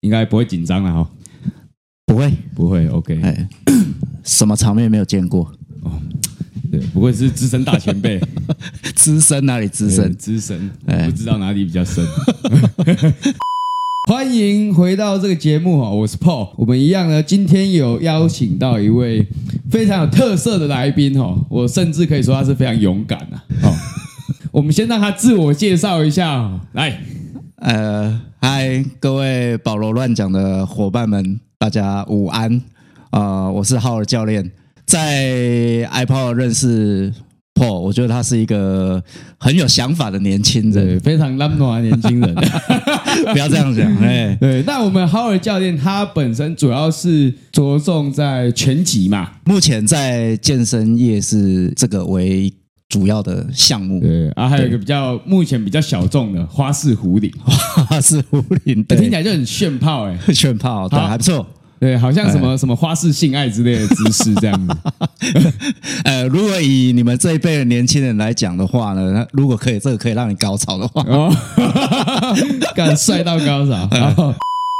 应该不会紧张了哈。不会，不会，OK。哎，什么场面没有见过？哦，对，不会是资深大前辈，资深哪里资深？资深，不知道哪里比较深。欢迎回到这个节目哈，我是 Paul。我们一样呢，今天有邀请到一位非常有特色的来宾哈，我甚至可以说他是非常勇敢啊。好，我们先让他自我介绍一下，来，呃，嗨，各位保罗乱讲的伙伴们。大家午安，啊、呃，我是浩尔教练，在 iPower 认识 Paul，我觉得他是一个很有想法的年轻人，非常浪漫的年轻人 不要这样讲，哎，对，那我们浩尔教练他本身主要是着重在拳击嘛，目前在健身业是这个为。主要的项目。对啊，还有一个比较目前比较小众的花式壶铃，花式壶铃 听起来就很炫炮哎，炫炮对，还不错，对，好像什么什么花式性爱之类的姿势这样子。呃，如果以你们这一辈的年轻人来讲的话呢，那如果可以，这个可以让你高潮的话，哦，敢帅到高潮。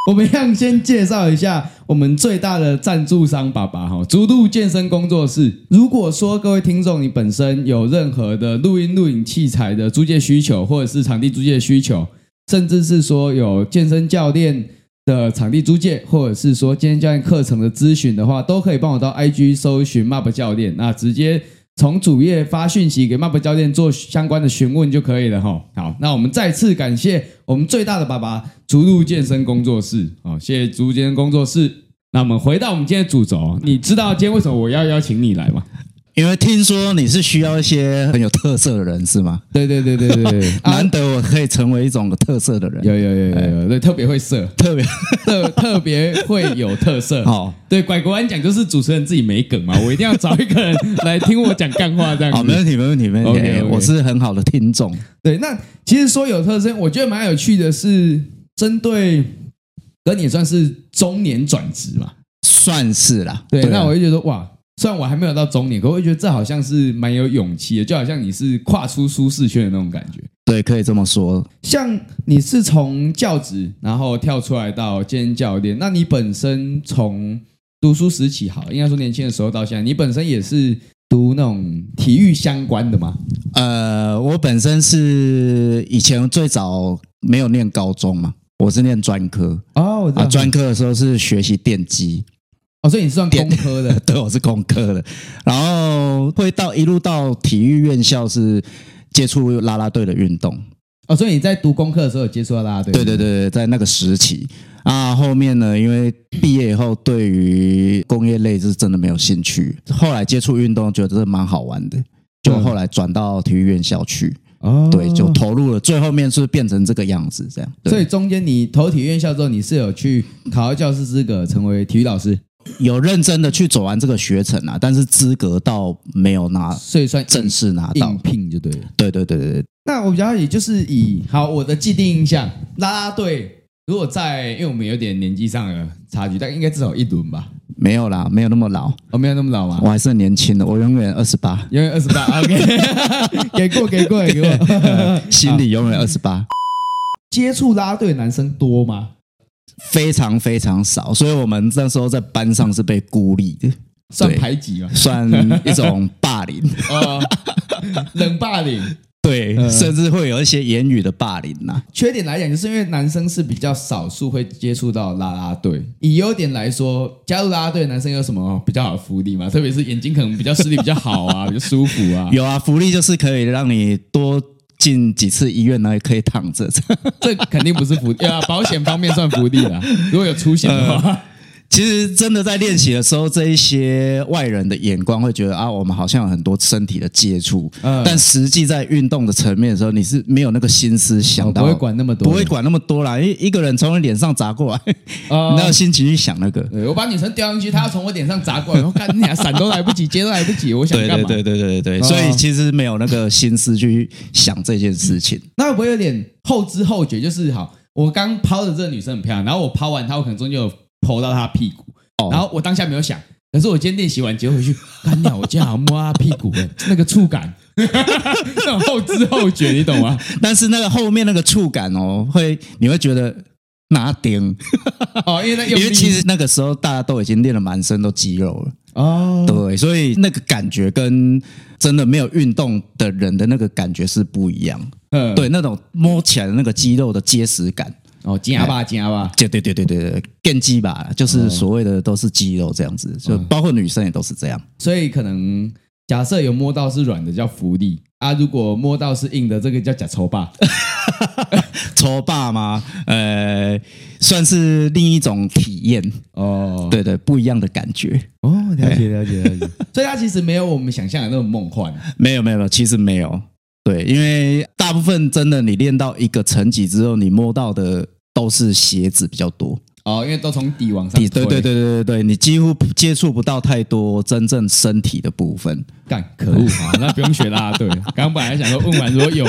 我们要先介绍一下我们最大的赞助商爸爸哈，逐鹿健身工作室。如果说各位听众你本身有任何的录音录影器材的租借需求，或者是场地租借需求，甚至是说有健身教练的场地租借，或者是说健身教练课程的咨询的话，都可以帮我到 IG 搜寻 MAP 教练，那直接。从主页发讯息给 MAP 教练做相关的询问就可以了哈。好，那我们再次感谢我们最大的爸爸逐鹿健身工作室。好，谢谢逐鹿健身工作室。那我们回到我们今天的主轴，你知道今天为什么我要邀请你来吗？因为听说你是需要一些很有特色的人，是吗？对对对对对对，难得我可以成为一种特色的人。有有有有有，对，特别会色，特别 特特别会有特色。好，对，拐个弯讲就是主持人自己没梗嘛，我一定要找一个人来听我讲干话这样。好，没问题，没问题，没问题。我是很好的听众。对，那其实说有特色，我觉得蛮有趣的是，针对跟你算是中年转职嘛，算是啦。对，那我就觉得哇。虽然我还没有到中年，可我会觉得这好像是蛮有勇气的，就好像你是跨出舒适圈的那种感觉。对，可以这么说。像你是从教职，然后跳出来到健身教练，那你本身从读书时期，好，应该说年轻的时候到现在，你本身也是读那种体育相关的吗？呃，我本身是以前最早没有念高中嘛，我是念专科哦，啊，专科的时候是学习电机。哦，所以你是算工科的？对，我是工科的。然后会到一路到体育院校是接触啦啦队的运动。哦，所以你在读工科的时候有接触到啦啦队？对对对对，在那个时期啊，后面呢，因为毕业以后对于工业类是真的没有兴趣。后来接触运动，觉得这蛮好玩的，就后来转到体育院校去。哦，对，就投入了。最后面是变成这个样子，这样。所以中间你投体育院校之后，你是有去考到教师资格，成为体育老师？有认真的去走完这个学程啊，但是资格倒没有拿，所以算正式拿到应聘就对了。对对对对对。那我比较也，就是以好我的既定印象，啦啦队如果在，因为我们有点年纪上的差距，但应该至少一轮吧？没有啦，没有那么老，哦，没有那么老吗？我还是很年轻的，我永远二十八，永远二十八。OK，给过给过给过，心里永远二十八。接触啦啦队的男生多吗？非常非常少，所以我们那时候在班上是被孤立的，算排挤吗？算一种霸凌，哦，冷霸凌，对，甚至会有一些言语的霸凌呐。缺点来讲，就是因为男生是比较少数会接触到啦啦队。以优点来说，加入啦啦队的男生有什么比较好的福利吗？特别是眼睛可能比较视力比较好啊，比较舒服啊。有啊，福利就是可以让你多。进几次医院呢？也可以躺着，这肯定不是福利啊！保险方面算福利啦，如果有出险的话。其实真的在练习的时候，这一些外人的眼光会觉得啊，我们好像有很多身体的接触，嗯但实际在运动的层面的时候，你是没有那个心思想到，不会管那么多，不会管那么多啦。一一个人从你脸上砸过来，你哪有心情去想那个？对，我把女生吊上去，她要从我脸上砸过来，我看你俩闪都来不及，接都来不及，我想干嘛？对对对对对对，所以其实没有那个心思去想这件事情。那会不会有点后知后觉？就是好，我刚抛的这个女生很漂亮，然后我抛完她，我可能中间有。扑到他屁股，然后我当下没有想，可是我今天练习完结果回去，干鸟，好像摸他屁股，那个触感，那种后知后觉，你懂吗？但是那个后面那个触感哦，会你会觉得拿钉 哦，因为那因为其实那个时候大家都已经练了满身都肌肉了。哦，对，所以那个感觉跟真的没有运动的人的那个感觉是不一样。嗯，对，那种摸起来的那个肌肉的结实感。哦，夹吧夹吧，对对对对对对，电肌吧，就是所谓的都是肌肉这样子，就包括女生也都是这样。所以可能假设有摸到是软的叫浮力啊，如果摸到是硬的，这个叫假抽霸。抽霸吗？呃，算是另一种体验哦。对对，不一样的感觉哦，了解了解了解。所以它其实没有我们想象的那么梦幻。没有没有没有，其实没有。对，因为大部分真的你练到一个层级之后，你摸到的。都是鞋子比较多哦，因为都从底往上。对对对对对对，你几乎接触不到太多真正身体的部分。干，可恶啊！那不用学啦 啦队。刚刚本来想说问完，如果有，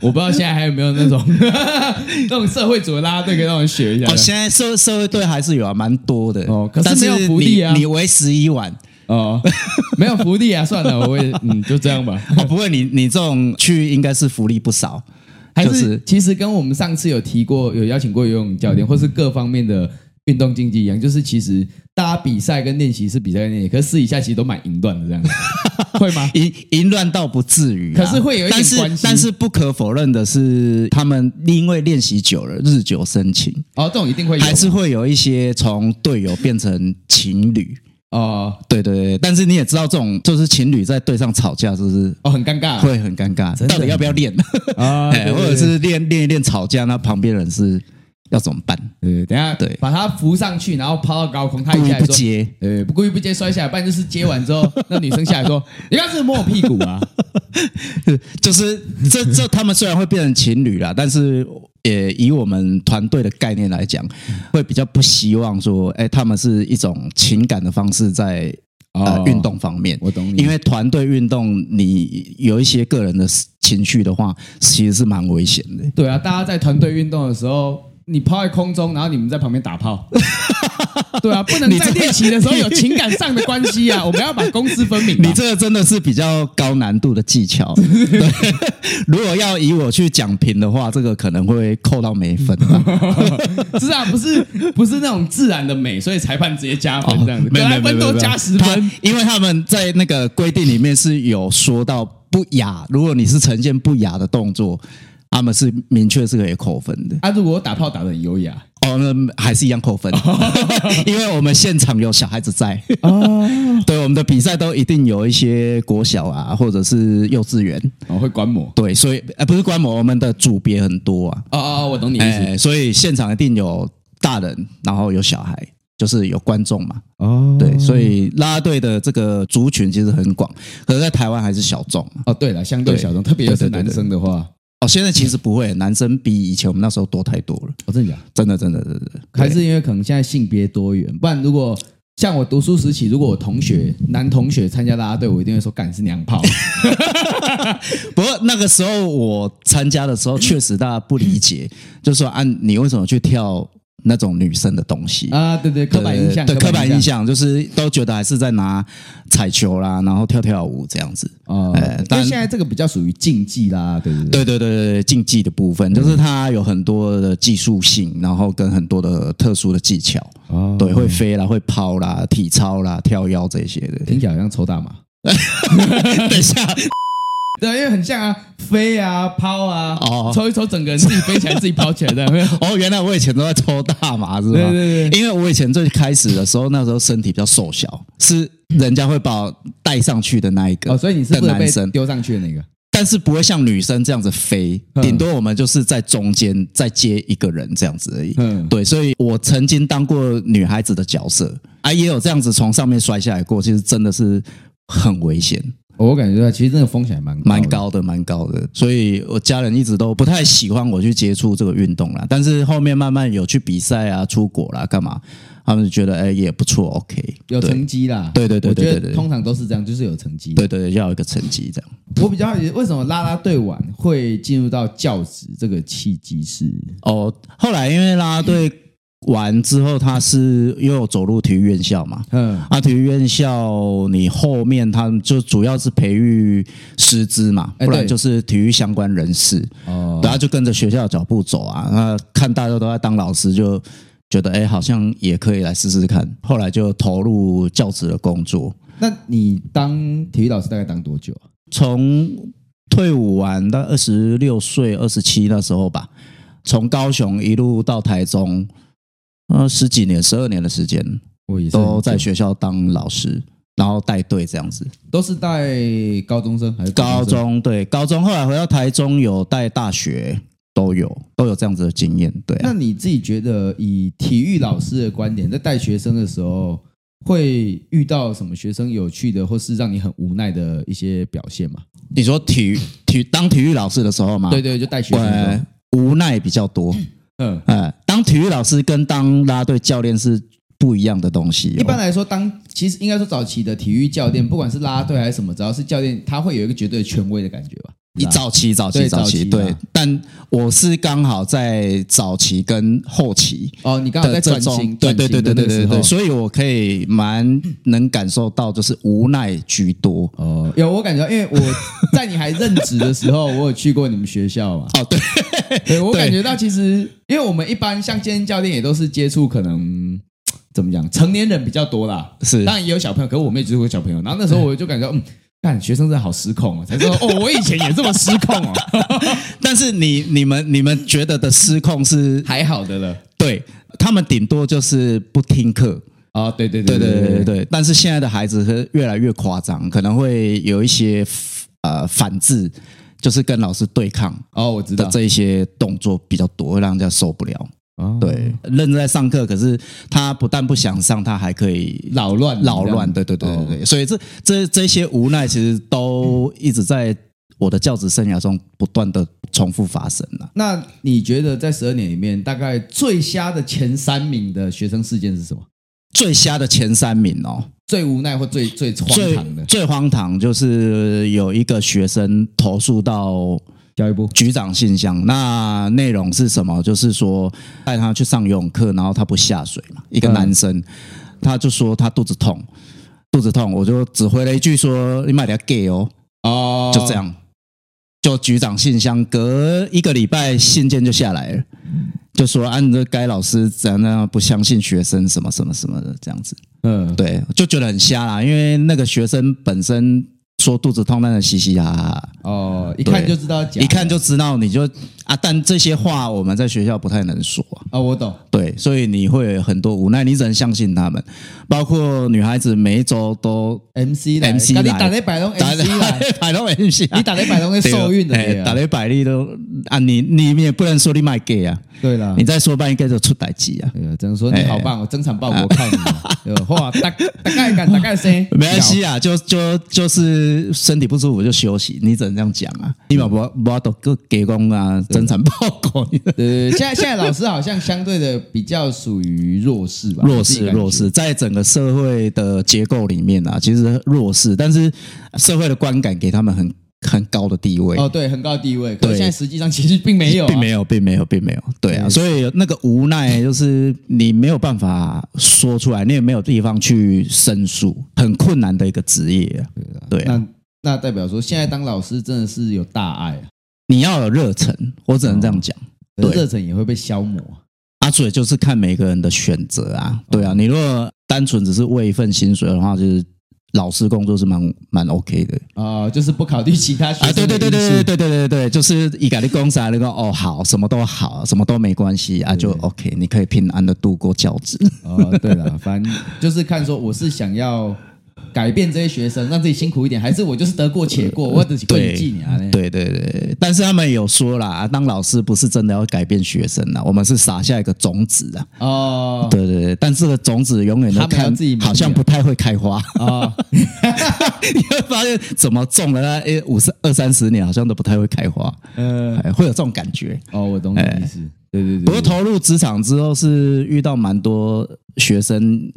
我不知道现在还有没有那种 那种社会组的啦啦队可以让我学一下。哦，现在社社会队还是有啊，蛮多的哦。可是没有福利啊，你为时已晚哦，没有福利啊，算了，我也嗯，就这样吧。哦，不会，你你这种去应该是福利不少。还是其实跟我们上次有提过，有邀请过游泳教练，或是各方面的运动竞技一样，就是其实大家比赛跟练习是比赛跟练习，可是私底下其实都蛮淫乱的这样子，会吗？淫淫乱倒不至于，可是会有一点关系。但是但是不可否认的是，他们因为练习久了，日久生情。哦，这种一定会有，还是会有一些从队友变成情侣。哦，对对对，但是你也知道，这种就是情侣在队上吵架，是不是？哦，很尴尬，会很尴尬。到底要不要练啊？或者是练练一练吵架，那旁边人是要怎么办？对，等下对，把他扶上去，然后抛到高空，他一下不接，呃，不故意不接摔下来，不然就是接完之后，那女生下来说：“你刚是摸我屁股啊？” 就是这这，他们虽然会变成情侣啦，但是。也以我们团队的概念来讲，会比较不希望说，哎，他们是一种情感的方式在呃运动方面。我懂你，因为团队运动，你有一些个人的情绪的话，其实是蛮危险的。对啊，大家在团队运动的时候。你抛在空中，然后你们在旁边打炮，对啊，不能在练习的时候有情感上的关系啊！我们要把公私分明。你这个真的是比较高难度的技巧。对，如果要以我去讲评的话，这个可能会扣到没分。是啊，不是不是那种自然的美，所以裁判直接加分这样子，得分都加十分，因为他们在那个规定里面是有说到不雅，如果你是呈现不雅的动作。他们是明确是可以扣分的。啊，如果我打炮打的很优雅，哦，那还是一样扣分，因为我们现场有小孩子在。哦，对，我们的比赛都一定有一些国小啊，或者是幼稚园，哦，会观摩。对，所以呃，不是观摩，我们的组别很多啊。哦哦，我懂你意思。所以现场一定有大人，然后有小孩，就是有观众嘛。哦，对，所以啦啦队的这个族群其实很广，可是在台湾还是小众。哦，对了，相对小众，特别是男生的话。哦，现在其实不会，男生比以前我们那时候多太多了。哦，真的假？真的，真的，真的，还是因为可能现在性别多元，不然如果像我读书时期，如果我同学男同学参加啦啦队，我一定会说干是娘炮。不过那个时候我参加的时候，确实大家不理解，就是说，啊你为什么去跳？那种女生的东西啊，对对，刻板印象，对刻板印象，就是都觉得还是在拿彩球啦，然后跳跳舞这样子哦。但现在这个比较属于竞技啦，对对对对对对，竞技的部分就是它有很多的技术性，然后跟很多的特殊的技巧哦，对，会飞啦，会抛啦，体操啦，跳腰这些的，听起来好像抽大麻。等一下。对，因为很像啊，飞啊，抛啊，哦，抽一抽，整个人自己飞起来，自己抛起来的，有没有？哦，原来我以前都在抽大麻，是吧？对对对，因为我以前最开始的时候，那时候身体比较瘦小，是人家会把我带上去的那一个。哦，所以你是男生丢上去的那个，但是不会像女生这样子飞，顶多我们就是在中间再接一个人这样子而已。嗯，对，所以我曾经当过女孩子的角色，啊，也有这样子从上面摔下来过，其实真的是很危险。我感觉到其实这个风险还蛮蛮高的，蛮高的，所以我家人一直都不太喜欢我去接触这个运动啦。但是后面慢慢有去比赛啊，出国啦，干嘛？他们就觉得哎也不错，OK，有成绩啦。对对对对对对，通常都是这样，就是有成绩。对对对，要有一个成绩这样。我比较好奇，为什么拉拉队完会进入到教职这个契机是？哦，后来因为拉拉队完之后，他是又有走入体育院校嘛？嗯，啊，体育院校你后面他就主要是培育师资嘛，不然就是体育相关人士。哦，然后就跟着学校的脚步走啊。那看大家都在当老师，就觉得哎，好像也可以来试试看。后来就投入教职的工作。那你当体育老师大概当多久啊？从退伍完到二十六岁、二十七那时候吧，从高雄一路到台中。呃，十几年、十二年的时间，我也都在学校当老师，然后带队这样子，都是带高中生还是高中？对，高中。后来回到台中，有带大学，都有都有这样子的经验。对啊，那你自己觉得，以体育老师的观点，在带学生的时候，会遇到什么学生有趣的，或是让你很无奈的一些表现吗？你说体育体当体育老师的时候吗？对对，就带学生，无奈比较多。嗯，哎，当体育老师跟当拉队教练是不一样的东西。一般来说，当其实应该说早期的体育教练，不管是拉队还是什么，只要是教练，他会有一个绝对权威的感觉吧？你早期，早期，早期，对。但我是刚好在早期跟后期哦，你刚好在转型，对对对对对对对，所以我可以蛮能感受到，就是无奈居多。哦，有我感觉，因为我在你还任职的时候，我有去过你们学校嘛。哦，对。对，我感觉到其实，因为我们一般像健身教练也都是接触可能怎么讲，成年人比较多啦。是，当然也有小朋友，可是我们也接触过小朋友。然后那时候我就感觉，嗯，看学生真的好失控啊，才说哦，我以前也这么失控哦。但是你、你们、你们觉得的失控是还好的了。对，他们顶多就是不听课啊。对对对对对对对。但是现在的孩子是越来越夸张，可能会有一些呃反制。就是跟老师对抗哦，我知道这一些动作比较多，会让人家受不了。哦，对，认真在上课，可是他不但不想上，他还可以扰乱扰乱。对对对对对，所以这这这些无奈，其实都一直在我的教职生涯中不断的重复发生了。那你觉得在十二年里面，大概最瞎的前三名的学生事件是什么？最瞎的前三名哦。最无奈或最最荒唐的，最荒唐就是有一个学生投诉到教育部局长信箱，那内容是什么？就是说带他去上游泳课，然后他不下水嘛，一个男生，他就说他肚子痛，肚子痛，我就只回了一句说你买点给哦，哦，就这样，就局长信箱，隔一个礼拜信件就下来了。就说按着该老师怎样那样不相信学生什么什么什么的这样子，嗯，对，就觉得很瞎啦，因为那个学生本身。说肚子痛，那个嘻嘻哈哈。哦，一看就知道假，一看就知道你就啊，但这些话我们在学校不太能说。啊。哦，我懂，对，所以你会有很多无奈，你只能相信他们。包括女孩子每一周都 MC 来，MC 来，你打雷摆龙 MC 来，摆龙 MC，你打雷摆龙会受孕的，打雷摆力都啊，你你也不能说你卖 gay 啊，对了，你再说半个就出代志啊，只能说你好棒，我增产报国靠你，哇，大大概敢大概谁，没关系啊，就就就是。身体不舒服就休息，你只能这样讲啊！你把不不都给给工啊，增产报告。对对，现在现在老师好像相对的比较属于弱势吧？弱势弱势，在整个社会的结构里面啊，其实弱势，但是社会的观感给他们很。很高的地位哦，对，很高的地位。可是现在实际上其实并没有，并没有，并没有，并没有。对啊，所以那个无奈 就是你没有办法说出来，你也没有地方去申诉，很困难的一个职业啊。对啊，那那代表说，现在当老师真的是有大爱啊。你要有热忱，我只能这样讲。对，热忱也会被消磨啊。所以就是看每个人的选择啊。对啊，你如果单纯只是为一份薪水的话，就是。老师工作是蛮蛮 OK 的啊，就是不考虑其他学生。对对对对对对对对对，就是一个的公司啊，那个哦好，什么都好，什么都没关系啊，就 OK，你可以平安的度过教职。哦，对了，反正就是看说我是想要。改变这些学生，让自己辛苦一点，还是我就是得过且过，我只会记你啊？对对对，但是他们有说啦，当老师不是真的要改变学生啊，我们是撒下一个种子啊。哦，对对对，但这个种子永远都看自己，好像不太会开花啊。你会发现，怎么种了那五十二三十年，好像都不太会开花。嗯，会有这种感觉。哦，我懂你意思。对对对。不过投入职场之后，是遇到蛮多学生。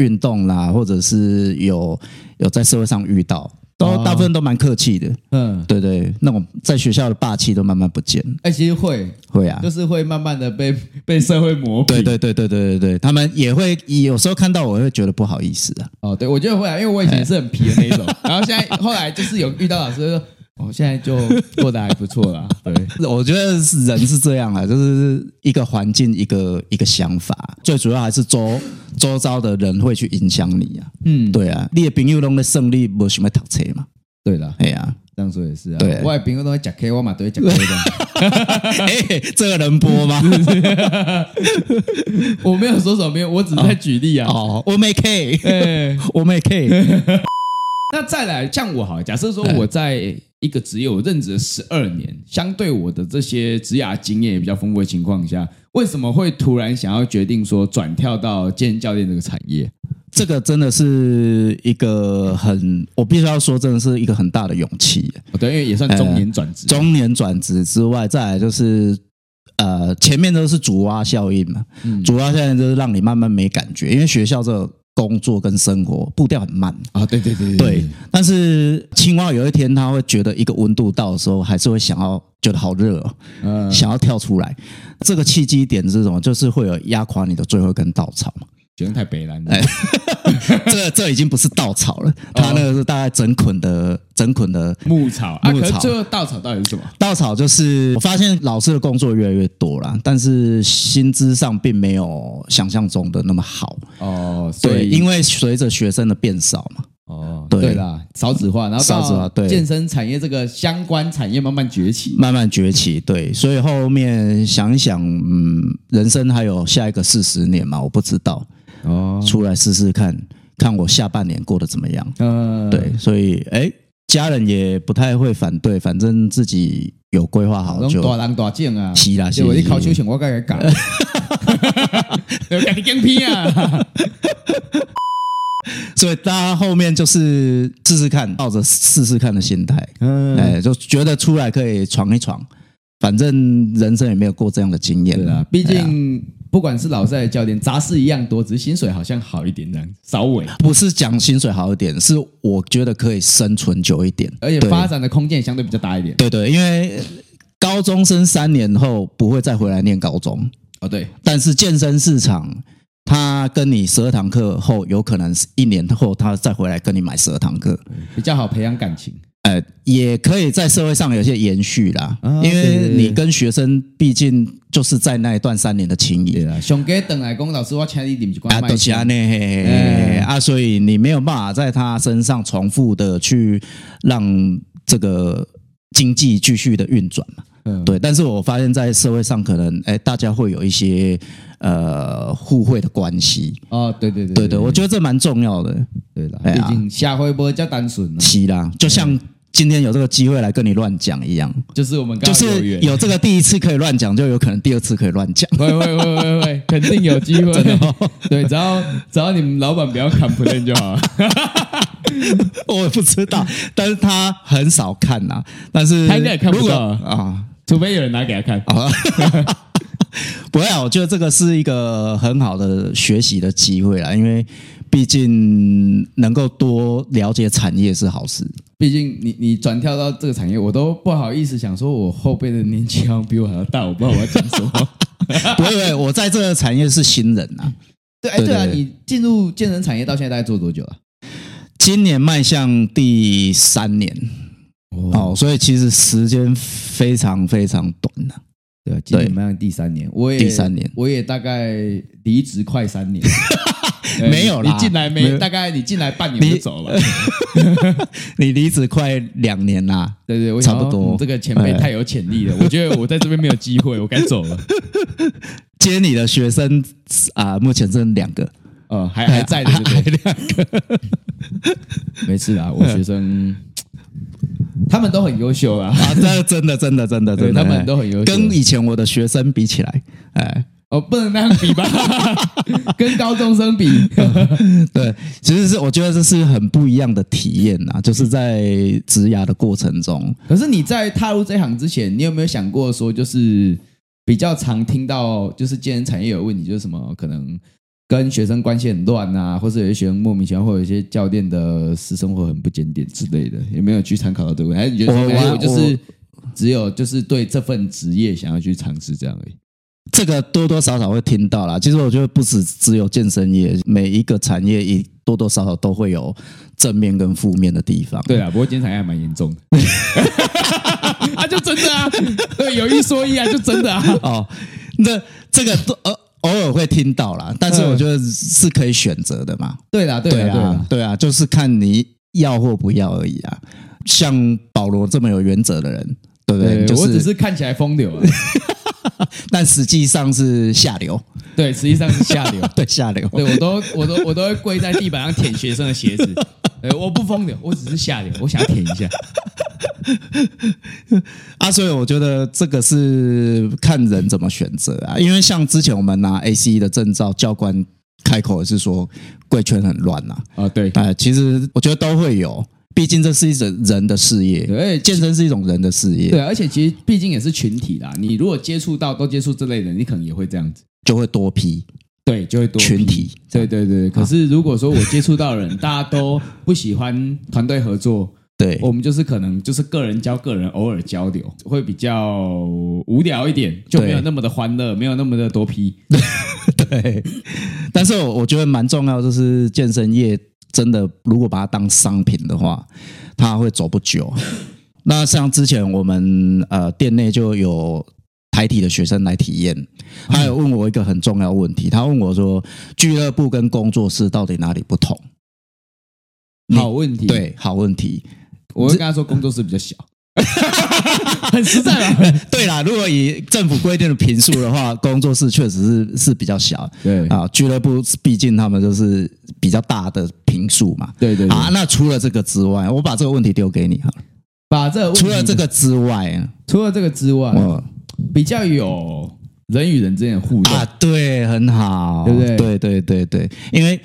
运动啦，或者是有有在社会上遇到，都大部分都蛮客气的。嗯，对对，那种在学校的霸气都慢慢不见。哎，其实会会啊，就是会慢慢的被 被社会磨平。对对对对对对对，他们也会有时候看到我会觉得不好意思啊。哦，对，我觉得会啊，因为我以前是很皮的那一种，然后现在后来就是有遇到老师说。我现在就过得还不错啦。对，我觉得是人是这样啊，就是一个环境，一个一个想法，最主要还是周周遭的人会去影响你啊。嗯，对啊，你的朋友拢在胜利，没想要读册嘛。对了，哎呀，这样说也是啊。对，我的朋友都会讲 K，我嘛都会讲 K 的。哎，这个能播吗？我没有说什么，我只是在举例啊。哦，我没 K，哎，我没 K。那再来，像我好，假设说我在。一个职业我任职了十二年，相对我的这些职涯经验也比较丰富的情况下，为什么会突然想要决定说转跳到健身教练这个产业？这个真的是一个很，我必须要说，真的是一个很大的勇气。对，因为也算中年转职，中年转职之外，再来就是呃，前面都是主蛙效应嘛，主蛙效应就是让你慢慢没感觉，因为学校这个。工作跟生活步调很慢啊，对对对对，但是青蛙有一天它会觉得一个温度到的时候，还是会想要觉得好热哦，嗯，想要跳出来。这个契机点是什么？就是会有压垮你的最后一根稻草嘛。觉得太悲了，哎，这这已经不是稻草了，它那个是大概整捆的整捆的牧草。牧草，最后稻草到底是什么？稻草就是我发现老师的工作越来越多了，但是薪资上并没有想象中的那么好。哦，对，因为随着学生的变少嘛。哦，对啦，少子化，然后少子化，对，健身产业这个相关产业慢慢崛起，慢慢崛起，对，所以后面想一想，嗯，人生还有下一个四十年嘛，我不知道。哦，出来试试看看我下半年过得怎么样？嗯，对，所以哎，家人也不太会反对，反正自己有规划好就。大人大境啊，是啦，是。我一考秋选，我该该讲。哈哈哈！要赶紧更拼啊！所以大家后面就是试试看，抱着试试看的心态，嗯，哎，就觉得出来可以闯一闯，反正人生也没有过这样的经验啊，毕竟。不管是老师还是教练，杂事一样多，只是薪水好像好一点这样，稍微不是讲薪水好一点，是我觉得可以生存久一点，而且发展的空间相对比较大一点。对对，因为高中生三年后不会再回来念高中哦，对。但是健身市场，他跟你十二堂课后，有可能是一年后他再回来跟你买十二堂课，比较好培养感情。呃，也可以在社会上有些延续啦，因为你跟学生毕竟就是在那一段三年的情谊。熊哥等来公老师，我请你点关啊，都是安内啊，所以你没有办法在他身上重复的去让这个经济继续的运转嘛。嗯，对。但是我发现，在社会上可能，哎，大家会有一些呃互惠的关系。哦，对对对，对对，我觉得这蛮重要的。对了，毕竟社会不会叫单纯。是啦，就像。今天有这个机会来跟你乱讲一样，就是我们刚刚就是有这个第一次可以乱讲，就有可能第二次可以乱讲。会会会会会，肯定有机会。对，只要只要你们老板不要 complain 就好了。我不知道，但是他很少看呐。但是他应该也看不到啊，除非有人拿给他看。不会啊，我觉得这个是一个很好的学习的机会啦，因为。毕竟能够多了解产业是好事。毕竟你你转跳到这个产业，我都不好意思想说，我后辈的年纪好像比我还要大，我不知道我要讲什么。不会不会，我在这个产业是新人呐。对，哎对啊，你进入健身产业到现在大概做多久了？今年迈向第三年哦，所以其实时间非常非常短呐。对，今年迈向第三年，我也第三年，我也大概离职快三年。没有啦，你进来没？没大概你进来半年就走了。你 离职快两年啦，对对，我差不多。这个前辈太有潜力了，我觉得我在这边没有机会，我该走了。接你的学生啊，目前剩两个，呃，还还在的，对对还两个。没事啊，我学生他们都很优秀啊，这真的真的真的真的，他们都很优秀，跟以前我的学生比起来，哎。哦，不能那样比吧？跟高中生比，对，其实是我觉得这是很不一样的体验呐，就是在职涯的过程中。可是你在踏入这行之前，你有没有想过说，就是比较常听到，就是健身产业有问题，就是什么可能跟学生关系很乱啊，或者有些学生莫名其妙，或者有一些教练的私生活很不检点之类的，有没有去参考到这个？还是你觉得没有？就是只有就是对这份职业想要去尝试这样而已。这个多多少少会听到啦。其实我觉得不止只有健身业，每一个产业一多多少少都会有正面跟负面的地方。对啊，不过健身产业还蛮严重的。啊，就真的啊，对，有一说一啊，就真的啊。哦，那这个都偶偶尔会听到啦，但是我觉得是可以选择的嘛。对啦，对啦，对啊，对啊，就是看你要或不要而已啊。像保罗这么有原则的人，对不对？对就是、我只是看起来风流啊。但实际上是下流，对，实际上是下流，对下流，对我都我都我都会跪在地板上舔学生的鞋子，对，我不风流，我只是下流，我想要舔一下。啊，所以我觉得这个是看人怎么选择啊，因为像之前我们拿 ACE 的证照，教官开口也是说贵圈很乱呐，啊，对，哎，其实我觉得都会有。毕竟这是一种人的事业，对，健身是一种人的事业，对，而且其实毕竟也是群体啦。你如果接触到都接触这类人，你可能也会这样子，就会多批，对，就会多群体，对对对。可是如果说我接触到人，大家都不喜欢团队合作，对，我们就是可能就是个人教个人，偶尔交流会比较无聊一点，就没有那么的欢乐，没有那么的多批，对。但是我我觉得蛮重要，就是健身业。真的，如果把它当商品的话，它会走不久。那像之前我们呃店内就有台体的学生来体验，他有问我一个很重要问题，他问我说：俱乐部跟工作室到底哪里不同？好问题，对，好问题。我会跟他说，工作室比较小。很实在嘛？对啦，如果以政府规定的平数的话，工作室确实是是比较小。对啊，俱乐部毕竟他们就是比较大的平数嘛。对对啊，那除了这个之外，我把这个问题丢给你哈。把这除了这个之外，除了这个之外，比较有人与人之间的互动啊，对，很好，对不对？对对对对，因为。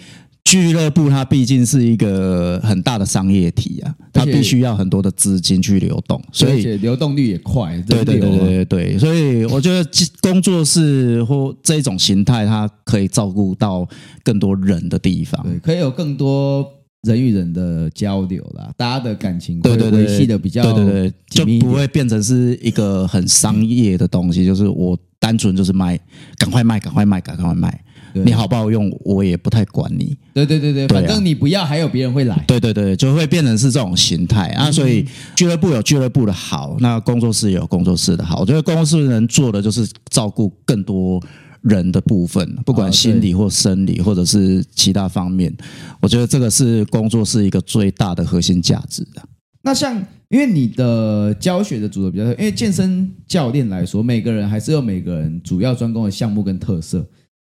俱乐部它毕竟是一个很大的商业体啊，它必须要很多的资金去流动，所以流动率也快。对对对对对对，所以我觉得工作室或这种形态，它可以照顾到更多人的地方，对，可以有更多人与人的交流啦，大家的感情对对维系的比较对对对，就不会变成是一个很商业的东西，就是我单纯就是卖，赶快卖，赶快卖，赶快卖。你好不好用，我也不太管你。对对对对，反正你不要，还有别人会来。对对对，就会变成是这种形态啊。所以俱乐部有俱乐部的好，那工作室也有工作室的好。我觉得工作室能做的就是照顾更多人的部分，不管心理或生理，或者是其他方面。我觉得这个是工作室一个最大的核心价值的。那像因为你的教学的主轴比较，因为健身教练来说，每个人还是有每个人主要专攻的项目跟特色。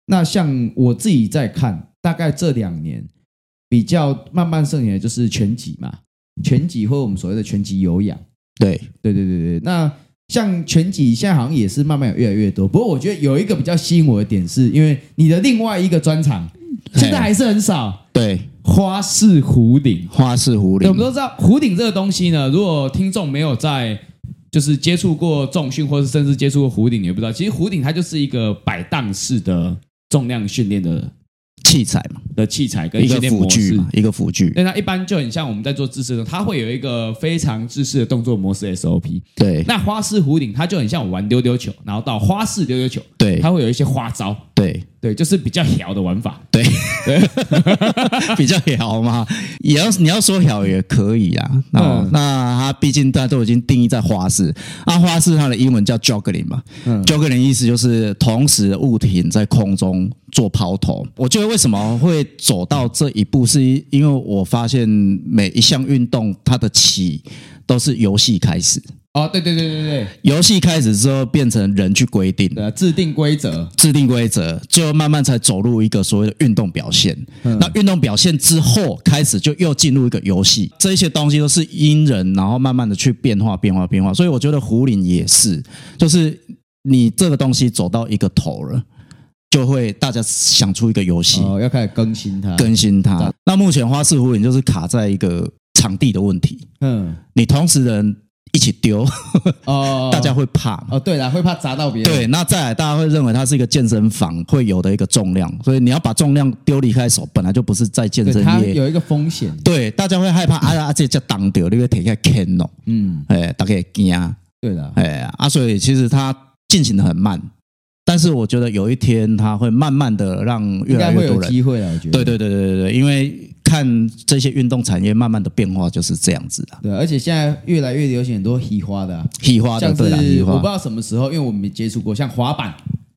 那像我自己在看，大概这两年比较慢慢盛行的就是拳击嘛，拳击或我们所谓的拳击有氧。对对对对对。那像拳击现在好像也是慢慢有越来越多，不过我觉得有一个比较吸引我的点是，因为你的另外一个专场现在还是很少。对，花式壶铃，花式壶铃。我们都知道壶铃这个东西呢，如果听众没有在就是接触过重训，或是甚至接触过壶顶，你也不知道，其实壶顶它就是一个摆荡式的。重量训练的器材嘛，的器材跟一个辅具嘛，一个辅具。那它一般就很像我们在做姿势的时候，它会有一个非常姿势的动作模式 SOP。对，那花式壶顶它就很像我玩丢丢球，然后到花式丢丢球，对，它会有一些花招。对。对，就是比较小的玩法。对，对 比较小嘛，也要你要说小也可以啊。嗯，那它毕竟大家都已经定义在花式，啊，花式它的英文叫 juggling 嘛。嗯，juggling 意思就是同时物体在空中做抛投。我觉得为什么会走到这一步，是因为我发现每一项运动它的起都是游戏开始。哦，对对对对对，游戏开始之后变成人去规定，对，制定规则，制定规则，最后慢慢才走入一个所谓的运动表现。嗯、那运动表现之后，开始就又进入一个游戏，这些东西都是因人，然后慢慢的去变化、变化、变化。所以我觉得壶铃也是，就是你这个东西走到一个头了，就会大家想出一个游戏，哦，要开始更新它，更新它。那目前花式壶铃就是卡在一个场地的问题，嗯，你同时人。一起丢，哦，大家会怕哦，对了，会怕砸到别人。对，那再来，大家会认为它是一个健身房会有的一个重量，所以你要把重量丢离开手，本来就不是在健身业，它有一个风险。对，大家会害怕啊啊，这叫挡掉，你会铁开坑哦。嗯，哎，大家会惊。对的，哎啊，所以其实它进行的很慢。但是我觉得有一天它会慢慢的让越来越多人机会了。我觉得，对对对对对对，因为看这些运动产业慢慢的变化就是这样子的。对，而且现在越来越流行很多嘻花的，嘻花的。我不知道什么时候，因为我没接触过，像滑板。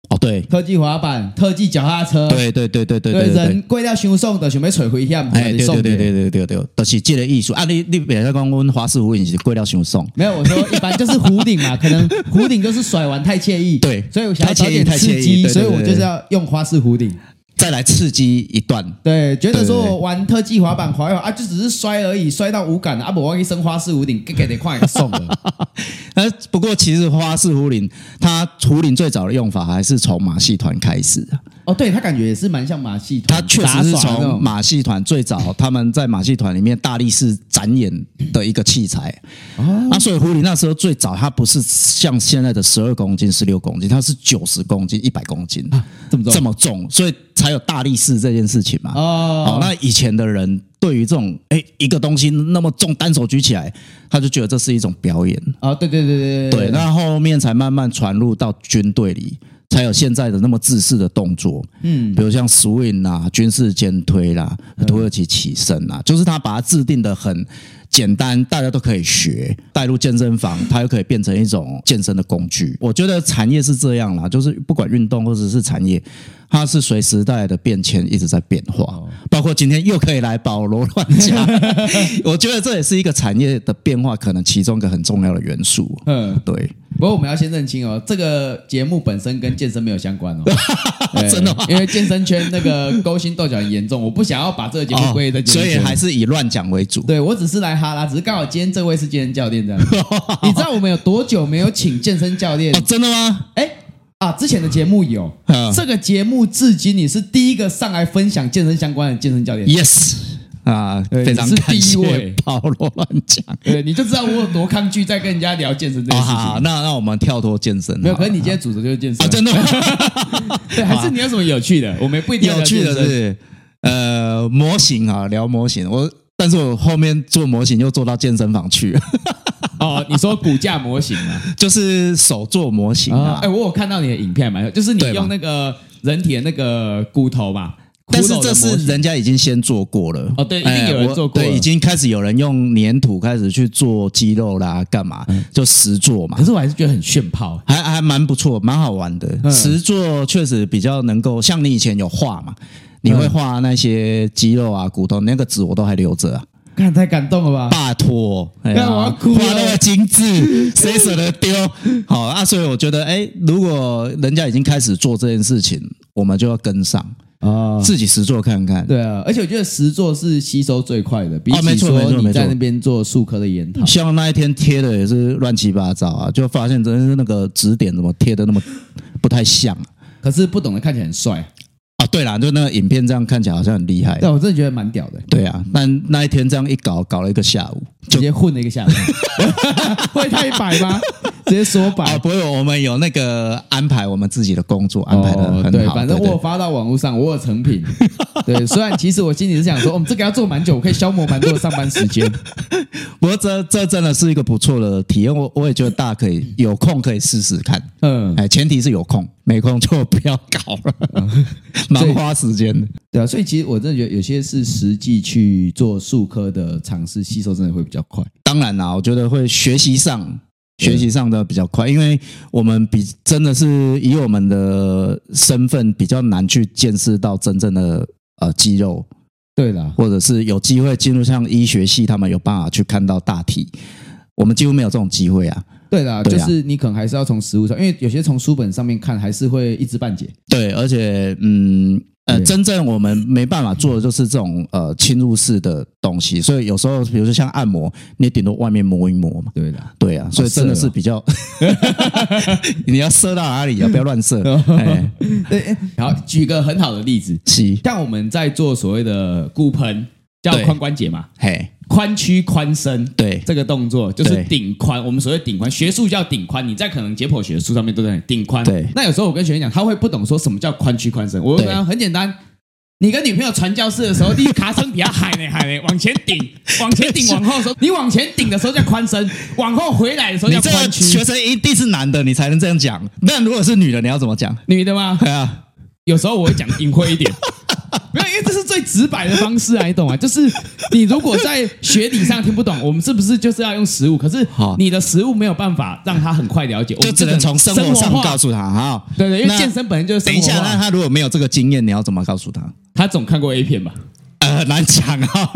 哦，对，特技滑板、特技脚踏车，对对对对对对，人贵了伤送的，想要锤回一下，哎，对对对对对对对，都是这个艺术。啊！你你别在讲我们花式壶铃是贵了伤送，没有，我说一般就是弧顶嘛，可能弧顶就是甩完太惬意，对，所以我想要找点刺激，所以我就是要用花式壶铃。再来刺激一段，对，觉得说我玩特技滑板滑一滑啊，就只是摔而已，摔到无感啊，不，万一升花式壶铃，给给得快送了。呃，不过其实花式壶铃，它壶铃最早的用法还是从马戏团开始的。哦，对，它感觉也是蛮像马戏团，它确实是从马戏团最早，他们在马戏团里面大力士展演的一个器材。哦，啊，所以壶铃那时候最早，它不是像现在的十二公斤、十六公斤，它是九十公斤、一百公斤，啊，这么重，这么重，所以。才有大力士这件事情嘛？哦，好，那以前的人对于这种哎一个东西那么重，单手举起来，他就觉得这是一种表演啊。对对对对对，那后面才慢慢传入到军队里，才有现在的那么自式的动作。嗯，比如像 swing 啊，军事肩推啦，土耳其起身啊，就是他把它制定的很。简单，大家都可以学，带入健身房，它又可以变成一种健身的工具。我觉得产业是这样啦，就是不管运动或者是产业，它是随时代的变迁一直在变化。包括今天又可以来保罗乱讲，我觉得这也是一个产业的变化，可能其中一个很重要的元素。嗯，对。不过我们要先认清哦，这个节目本身跟健身没有相关哦。真的吗？因为健身圈那个勾心斗角很严重，我不想要把这个节目 归类在所以还是以乱讲为主。对，我只是来哈拉，只是刚好今天这位是健身教练这样。你知道我们有多久没有请健身教练？哦，真的吗？哎啊，之前的节目有，这个节目至今你是第一个上来分享健身相关的健身教练。Yes。啊，非常感谢保罗乱讲，对，你就知道我有多抗拒在跟人家聊健身这件事情。好，那那我们跳脱健身，没有，可是你今天主轴就是健身，啊真的吗？对，还是你有什么有趣的？我们不一定有趣的是，呃，模型啊，聊模型。我，但是我后面做模型又做到健身房去。哦，你说骨架模型啊，就是手做模型啊。哎，我有看到你的影片嘛，就是你用那个人体的那个骨头嘛。但是这是人家已经先做过了哦，对，一定有人做过，对，已经开始有人用粘土开始去做肌肉啦，干嘛就实做嘛。可是我还是觉得很炫炮，还还蛮不错，蛮好玩的。实做确实比较能够，像你以前有画嘛，你会画那些肌肉啊、骨头，那个纸我都还留着啊。看太感动了吧？拜托，哎呀，画那么精致，谁舍得丢？好啊，所以我觉得，哎，如果人家已经开始做这件事情，我们就要跟上。啊，自己实做看看。对啊，而且我觉得实做是吸收最快的，比起说你在那边做术科的研讨。像那一天贴的也是乱七八糟啊，就发现真的是那个指点怎么贴的那么不太像。可是不懂得看起来很帅啊。对啦，就那个影片这样看起来好像很厉害。但我真的觉得蛮屌的。对啊，但那一天这样一搞，搞了一个下午，直接混了一个下午，会太白吗？直接说白啊，不会，我们有那个安排，我们自己的工作安排的很好。哦、对，反正我发到网络上，我有成品。对，虽然其实我心里是想说，我们这个要做蛮久，我可以消磨蛮多的上班时间。不过这这真的是一个不错的体验，我我也觉得大家可以有空可以试试看。嗯，哎，前提是有空，没空就不要搞了，蛮花时间的。对啊，所以其实我真的觉得有些是实际去做术科的尝试，吸收真的会比较快。当然啦，我觉得会学习上。学习上的比较快，因为我们比真的是以我们的身份比较难去见识到真正的呃肌肉，对啦，或者是有机会进入像医学系，他们有办法去看到大体，我们几乎没有这种机会啊。对的，就是你可能还是要从实物上，因为有些从书本上面看还是会一知半解。对，而且嗯。呃，真正我们没办法做的就是这种呃侵入式的东西，所以有时候比如说像按摩，你顶多外面摸一摸嘛。对的，对啊，所以真的是比较，你要射到哪里啊？不要乱射。哎，对，好，举个很好的例子，像我们在做所谓的骨盆叫髋关节嘛，嘿，髋屈髋伸，对，这个动作就是顶髋。我们所谓顶髋，学术叫顶髋，你在可能解剖学书上面都在顶髋。对，那有时候我跟学员讲，他会不懂说什么叫髋屈髋伸。我跟他很简单，你跟女朋友传教士的时候，第一卡身比较嗨呢嗨呢，往前顶，往前顶，往后的时候，你往前顶的时候叫髋伸，往后回来的时候叫髋屈。学生一定是男的，你才能这样讲。那如果是女的，你要怎么讲？女的吗？对啊，有时候我会讲隐晦一点。没有，因为这是最直白的方式啊，你懂吗？就是你如果在学理上听不懂，我们是不是就是要用实物？可是你的实物没有办法让他很快了解，就只能从生活上告诉他哈。对对，因为健身本身就是。等一下，那他如果没有这个经验，你要怎么告诉他？他总看过 A 片吧？呃，很难讲啊。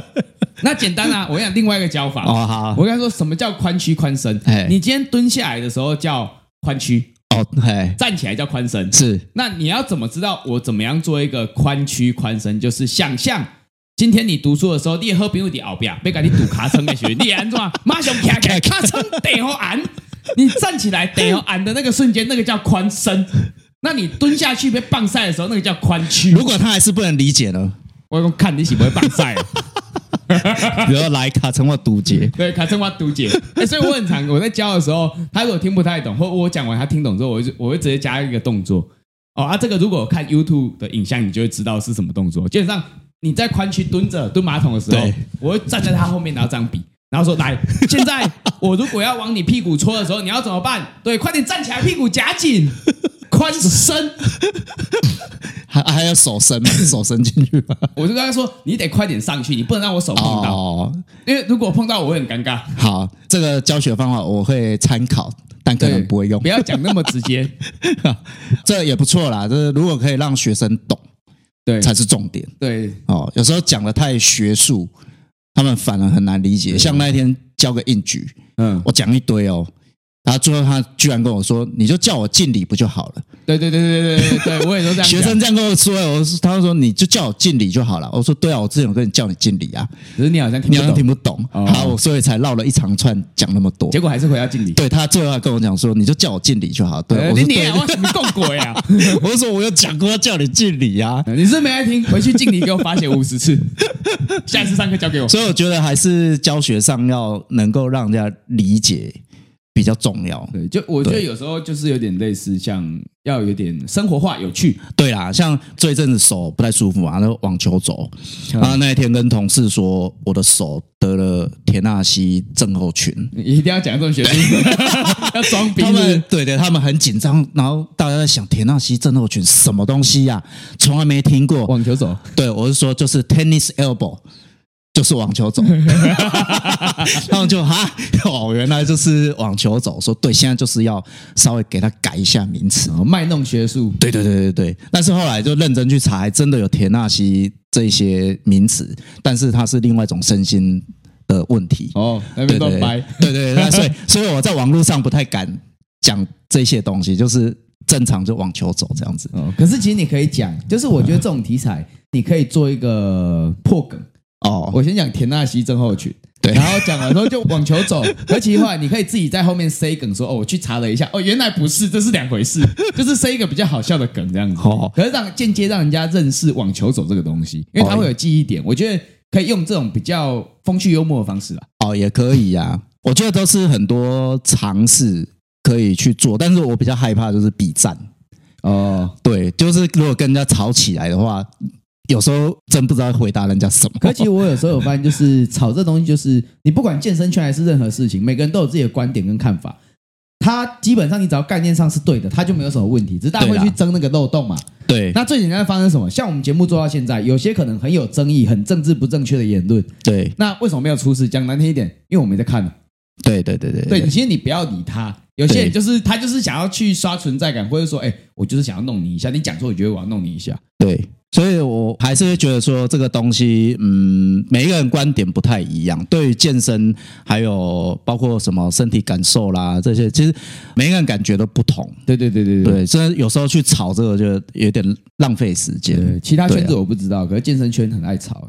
那简单啊，我讲另外一个教法。哦好，我跟他说什么叫髋屈髋伸？你今天蹲下来的时候叫髋屈。哦，嘿，站起来叫髋伸，是。那你要怎么知道我怎么样做一个髋屈髋伸？就是想象今天你读书的时候，你喝冰的后边，别给你堵卡撑的学，你安怎？马上卡卡 卡撑等后按，你站起来等后按的那个瞬间，那个叫髋伸。那你蹲下去被棒晒的时候，那个叫髋屈。如果他还是不能理解呢？我看你喜不会棒赛。比如来卡称我读解，对，卡称我读解。哎，所以我很常我在教的时候，他如果听不太懂，或我讲完他听懂之后，我就我会直接加一个动作。哦啊，这个如果看 YouTube 的影像，你就会知道是什么动作。基本上你在宽区蹲着蹲马桶的时候，我会站在他后面，然后这样比，然后说：“来，现在我如果要往你屁股戳的时候，你要怎么办？对，快点站起来，屁股夹紧，髋伸。”还还要手伸吗？手伸进去吗？我就跟他说，你得快点上去，你不能让我手碰到，因为如果碰到我会很尴尬。好，这个教学方法我会参考，但可能不会用。不要讲那么直接，这也不错啦。就是如果可以让学生懂，对，才是重点。对，哦，有时候讲的太学术，他们反而很难理解。像那一天教个硬举，嗯，我讲一堆哦。然后最后他居然跟我说：“你就叫我敬礼不就好了？”对对对对对对对，我也都这样。学生这样跟我说，我他就说：“你就叫我敬礼就好了。”我说：“对啊，我之前有跟你叫你敬礼啊。”可是你好像听你好像听不懂，好，所以才绕了一长串讲那么多。结果还是回到敬礼。对，他最后还跟我讲说：“你就叫我敬礼就好。”对，我说你我什么共鬼啊？我说：“我有讲过要叫你敬礼啊。”你是没爱听，回去敬礼给我罚写五十次。下一次上课交给我。所以我觉得还是教学上要能够让人家理解。比较重要，对，就我觉得有时候就是有点类似，像要有点生活化、有趣，对啦。像这一阵子手不太舒服啊，那网球肘，啊，那一天跟同事说我的手得了田纳西症候群，你一定要讲这种学术，要装逼。他们对对，他们很紧张，然后大家在想田纳西症候群什么东西呀？从来没听过网球肘。对，我是说就是 tennis elbow。就是网球肘，他们就哈哦，原来就是网球肘。说对，现在就是要稍微给他改一下名词，卖弄学术。对对对对对。但是后来就认真去查，还真的有田纳西这些名词，但是它是另外一种身心的问题。哦，那边都掰。对对对，所以所以我在网络上不太敢讲这些东西，就是正常就网球肘这样子。哦，可是其实你可以讲，就是我觉得这种题材你可以做一个破梗。哦，我先讲田纳西症候群，对，然后讲完之后就网球肘，而且话你可以自己在后面塞梗说，哦，我去查了一下，哦，原来不是，这是两回事，就是塞一个比较好笑的梗这样子，哦，可是让间接让人家认识网球走这个东西，因为它会有记忆点，我觉得可以用这种比较风趣幽默的方式啦，哦，也可以呀、啊，我觉得都是很多尝试可以去做，但是我比较害怕就是比战，哦，对，就是如果跟人家吵起来的话。有时候真不知道回答人家什么。可其实我有时候有发现，就是吵这东西，就是你不管健身圈还是任何事情，每个人都有自己的观点跟看法。他基本上你只要概念上是对的，他就没有什么问题。只是大家会去争那个漏洞嘛。对。那最简单的发生什么？像我们节目做到现在，有些可能很有争议、很政治不正确的言论。对。那为什么没有出事？讲难听一点，因为我没在看呢。对对对对。对，其实你不要理他。有些人就是他就是想要去刷存在感，或者说，哎，我就是想要弄你一下。你讲错，我觉得我要弄你一下。对。所以我还是会觉得说这个东西，嗯，每一个人观点不太一样。对于健身，还有包括什么身体感受啦这些，其实每一个人感觉都不同。对对对对对，所以有时候去吵这个就有点浪费时间。其他圈子我不知道，可是健身圈很爱吵，还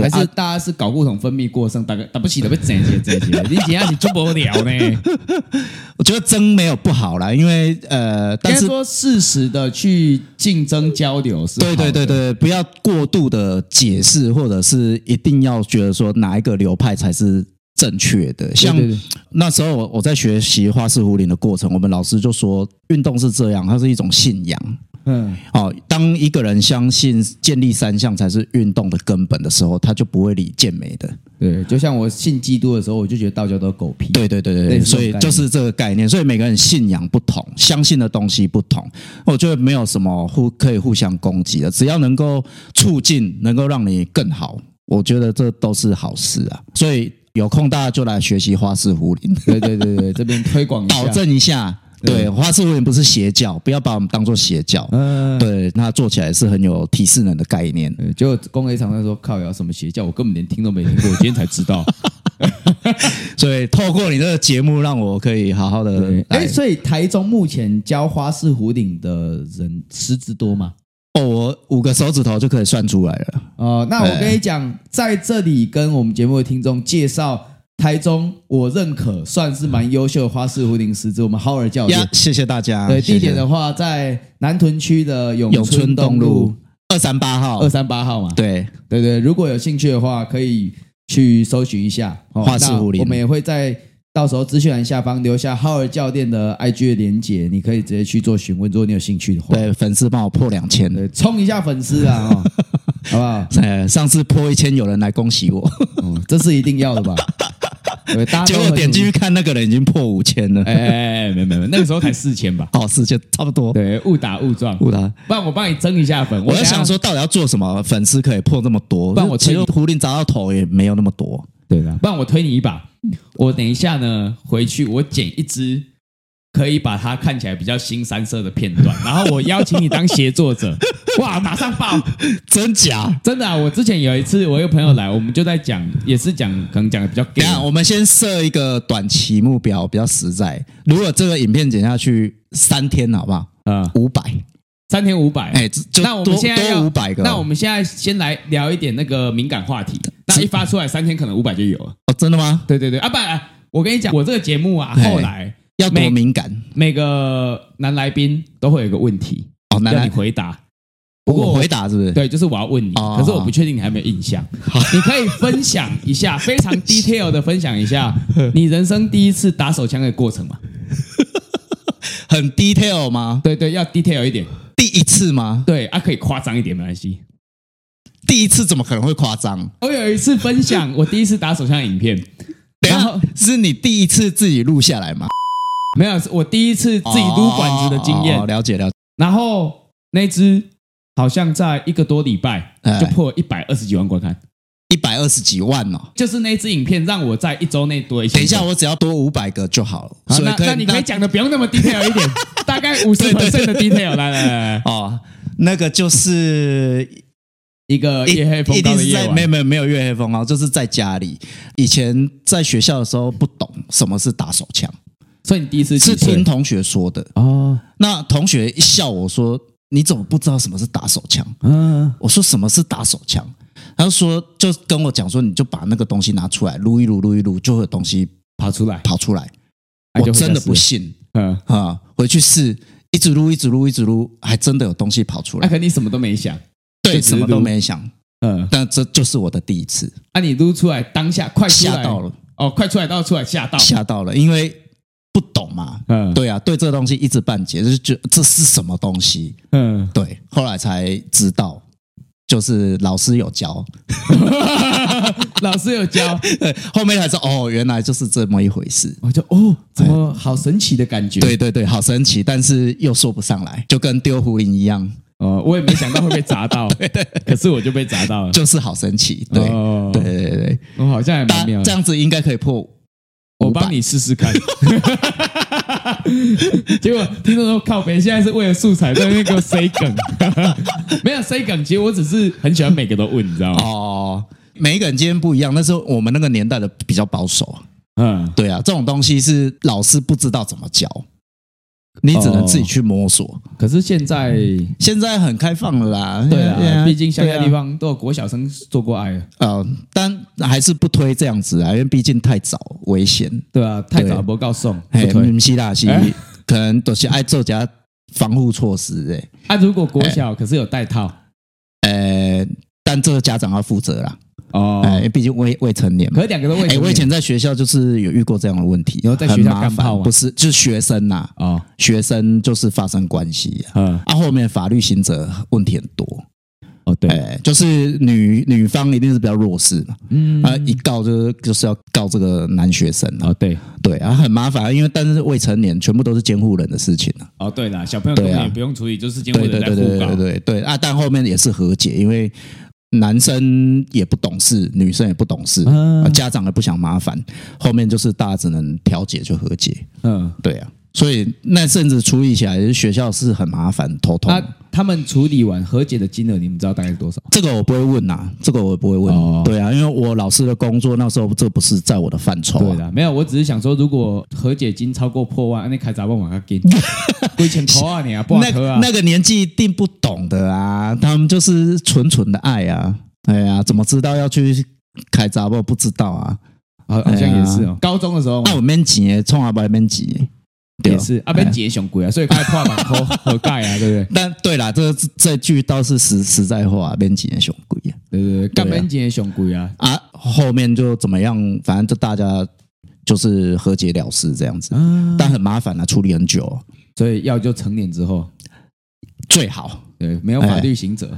还是大家是睾固酮分泌过剩，大概打不起的被整些这些，你怎样你做不了呢？我觉得争没有不好啦，因为呃，但是说适时的去竞争交流是对对对对，不要过度的解释，或者是一定要觉得说哪一个流派才是正确的。像那时候我我在学习花式壶铃的过程，我们老师就说，运动是这样，它是一种信仰。嗯，哦，当一个人相信建立三项才是运动的根本的时候，他就不会理健美的。对，就像我信基督的时候，我就觉得道教都是狗屁。对对对对对，所以就是这个概念。所以每个人信仰不同，相信的东西不同，我觉得没有什么互可以互相攻击的，只要能够促进，能够让你更好，我觉得这都是好事啊。所以有空大家就来学习花式壶铃。对对对对，这边推广 保证一下。对，花式壶铃不是邪教，不要把我们当做邪教。嗯，对，那做起来是很有提示能的概念。就公 A 常常说靠，有什么邪教？我根本连听都没听过，我今天才知道。所以透过你这个节目，让我可以好好的。哎，所以台中目前教花式壶铃的人师资多吗？哦，我五个手指头就可以算出来了。哦，那我跟你讲，在这里跟我们节目的听众介绍。台中，我认可算是蛮优秀的花式壶铃师资，我们浩尔教练。谢谢大家。对，地点的话在南屯区的永春东路二三八号，二三八号嘛。对对对，如果有兴趣的话，可以去搜寻一下花式壶铃。我们也会在到时候资讯栏下方留下浩尔教练的 IG 的连结，你可以直接去做询问，如果你有兴趣的话。对，粉丝帮我破两千，对，冲一下粉丝啊，好不好？呃，上次破一千，有人来恭喜我，嗯这是一定要的吧？对，结果点进去看，那个人已经破五千了。哎哎哎，没没没，那个时候才四千吧？哦，四千差不多。对，误打误撞，误打。不然我帮你增一下粉。我在想说，到底要做什么粉丝可以破这么多？不然我其实胡林砸到头也没有那么多。对的，不然我推你一把。我等一下呢，回去我剪一支。可以把它看起来比较新三色的片段，然后我邀请你当协作者，哇，马上爆，真假？真的啊！我之前有一次，我一个朋友来，我们就在讲，也是讲，可能讲的比较。等下，我们先设一个短期目标，比较实在。如果这个影片剪下去三天，好不好？嗯，五百，三天五百。哎，那我们现在多五百个。那我们现在先来聊一点那个敏感话题。那一发出来，三天可能五百就有了。哦，真的吗？对对对，啊不，我跟你讲，我这个节目啊，后来。要多敏感每，每个男来宾都会有一个问题哦，男来你回答。不过我回答是不是？对，就是我要问你，哦、可是我不确定你还没有印象。好你可以分享一下，非常 detail 的分享一下 你人生第一次打手枪的过程吗？很 detail 吗？对对，要 detail 一点。第一次吗？对啊，可以夸张一点没关系。第一次怎么可能会夸张？我有一次分享我第一次打手枪的影片，然后是你第一次自己录下来吗？没有，是我第一次自己撸管子的经验。哦哦哦、了解了解。然后那支好像在一个多礼拜就破一百二十几万观看，一百二十几万哦。就是那支影片让我在一周内多一些。等一下，我只要多五百个就好了。好，那那你可以讲的不用那么 detail 一点，大概五十 percent 的 detail。来来来，哦，那个就是一个夜黑风高的夜晚。没有没有没有月黑风高，就是在家里。以前在学校的时候不懂什么是打手枪。所以你第一次是听同学说的哦。那同学一笑我说：“你怎么不知道什么是打手枪？”嗯，我说：“什么是打手枪？”他就说：“就跟我讲说，你就把那个东西拿出来，撸一撸，撸一撸，就会有东西跑出来，跑出来。”我真的不信，嗯啊，回去试，一直撸，一直撸，一直撸，还真的有东西跑出来。那肯定什么都没想，对，什么都没想，嗯，但这就是我的第一次。啊，你撸出来当下快吓到了哦，快出来到出来吓到，吓到了，因为。不懂嘛？嗯，对啊，对这个东西一知半解，就是觉得这是什么东西？嗯，对，后来才知道，就是老师有教，老师有教，对，后面才知道哦，原来就是这么一回事。我就哦，怎么好神奇的感觉？对对对，好神奇，但是又说不上来，就跟丢壶铃一样。哦，我也没想到会被砸到，对对，可是我就被砸到了，就是好神奇。对对对对，我好像也蛮妙，这样子应该可以破。我帮你试试看，结果听众说靠北，现在是为了素材在那边给我塞梗，没有塞梗，其实我只是很喜欢每个都问，你知道吗？哦，每一个人今天不一样，那是我们那个年代的比较保守，嗯，对啊，这种东西是老师不知道怎么教，你只能自己去摸索。哦、可是现在现在很开放了啦，对啊，毕竟乡下地方都有国小生做过爱了。呃，但还是不推这样子啊，因为毕竟太早危险。对啊，太早不告送。不推希腊西，可能都是爱做加防护措施哎。啊，如果国小可是有带套，呃，但这个家长要负责啦。哦，哎，毕竟未未成年嘛。可是两个都未成年。我以前在学校就是有遇过这样的问题，然后在学校干炮不是，就是学生呐。啊，学生就是发生关系。嗯，啊，后面法律行者问题很多。哦，对，就是女女方一定是比较弱势嘛。嗯，啊，一告就是就是要告这个男学生。哦，对，对啊，很麻烦，因为但是未成年全部都是监护人的事情。哦，对啦，小朋友根本也不用处理，就是监护人在互告。对对对对对啊，但后面也是和解，因为。男生也不懂事，女生也不懂事，家长也不想麻烦，后面就是大家只能调解就和解。嗯，对啊，所以那阵子处理起来，学校是很麻烦，头痛。那他们处理完和解的金额，你们知道大概是多少？这个我不会问呐，这个我不会问。对啊，因为我老师的工作那时候这不是在我的范畴。对的，没有，我只是想说，如果和解金超过破万，那开闸往他给你，亏钱扣啊你啊，不好喝啊。那个年纪一定不懂的啊，他们就是纯纯的爱啊。哎呀，怎么知道要去开闸不？不知道啊，好像也是哦。高中的时候，那我免钱，从来不免钱。也是啊，免钱上贵啊，所以开破门口 和解啊，对不对？但对啦，这这句倒是实实在话，免钱上贵啊，对对对，干免钱上贵啊？啊！后面就怎么样？反正就大家就是和解了事这样子，但很麻烦啊，处理很久，所以要就成年之后？最好，对，没有法律行者。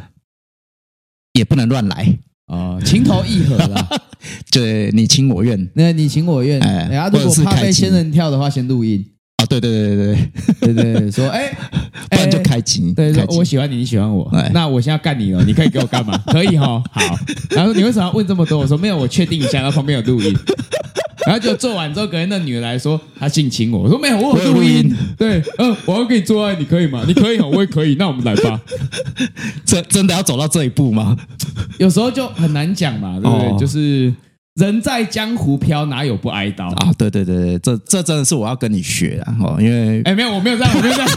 也不能乱来。啊，情投意合啦，对，你情我愿，那你情我愿，哎，如果怕被仙人跳的话，先录音啊，对对对对对对，说哎，不然就开机，对，说我喜欢你，你喜欢我，那我现在要干你了，你可以给我干嘛？可以哈，好，然后你为什么要问这么多？我说没有，我确定一下，然后旁边有录音。然后就做完之后，隔天那女的来说她性侵我，我说没有，我有录音。对，嗯，我要跟你做爱，你可以吗？你可以，我也可以。那我们来吧。真真的要走到这一步吗？有时候就很难讲嘛，对不对？就是人在江湖飘，哪有不挨刀啊？对对对对，这这真的是我要跟你学啊！哦，因为哎，没有，我没有这样，我没有这样，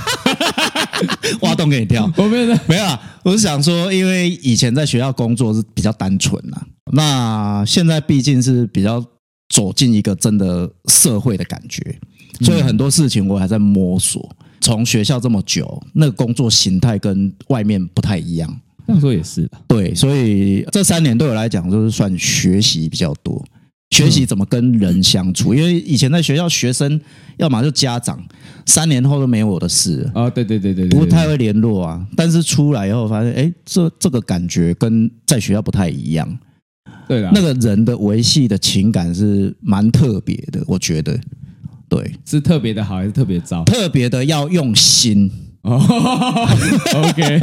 挖洞给你跳，我没有这样，没有啊。我是想说，因为以前在学校工作是比较单纯啊，那现在毕竟是比较。走进一个真的社会的感觉，所以很多事情我还在摸索。从学校这么久，那个工作形态跟外面不太一样。那时候也是对，所以这三年对我来讲就是算学习比较多，学习怎么跟人相处。因为以前在学校，学生要么就家长，三年后都没有我的事啊。对对对对，不太会联络啊。但是出来以后发现，哎，这这个感觉跟在学校不太一样。对啦，那个人的维系的情感是蛮特别的，我觉得，对，是特别的好还是特别糟？特别的要用心哦，OK，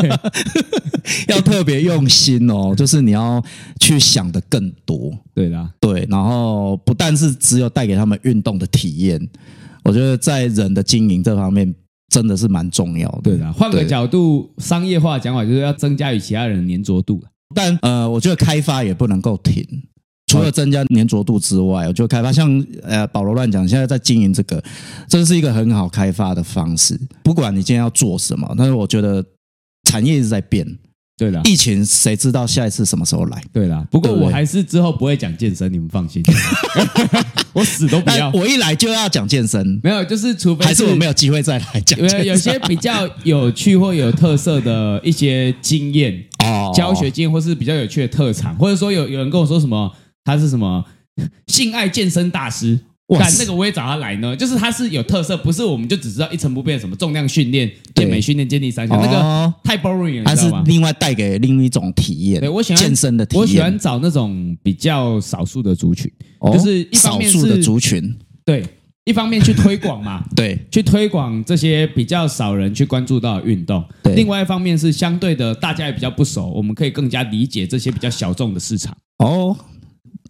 要特别用心哦，就是你要去想的更多，对啦，对，然后不但是只有带给他们运动的体验，我觉得在人的经营这方面真的是蛮重要的，对啦，换个角度，商业化讲法就是要增加与其他人的粘着度。但呃，我觉得开发也不能够停，除了增加粘着度之外，我觉得开发像呃保罗乱讲，现在在经营这个，这是一个很好开发的方式。不管你今天要做什么，但是我觉得产业一直在变。对了，疫情谁知道下一次什么时候来？对啦，不过我还是之后不会讲健身，你们放心，我死都不要。我一来就要讲健身，没有，就是除非还是我没有机会再来讲有。有些比较有趣或有特色的一些经验哦，教学经验或是比较有趣的特长，或者说有有人跟我说什么，他是什么 性爱健身大师。但那个我也找他来呢，就是他是有特色，不是我们就只知道一成不变什么重量训练、健美训练、健力三项，那个太 boring 了，他是另外带给另一种体验。对，我喜欢健身的体验，我喜欢找那种比较少数的族群，就是一方面是少数的族群，对，一方面去推广嘛，对，去推广这些比较少人去关注到的运动。对，另外一方面是相对的，大家也比较不熟，我们可以更加理解这些比较小众的市场。哦。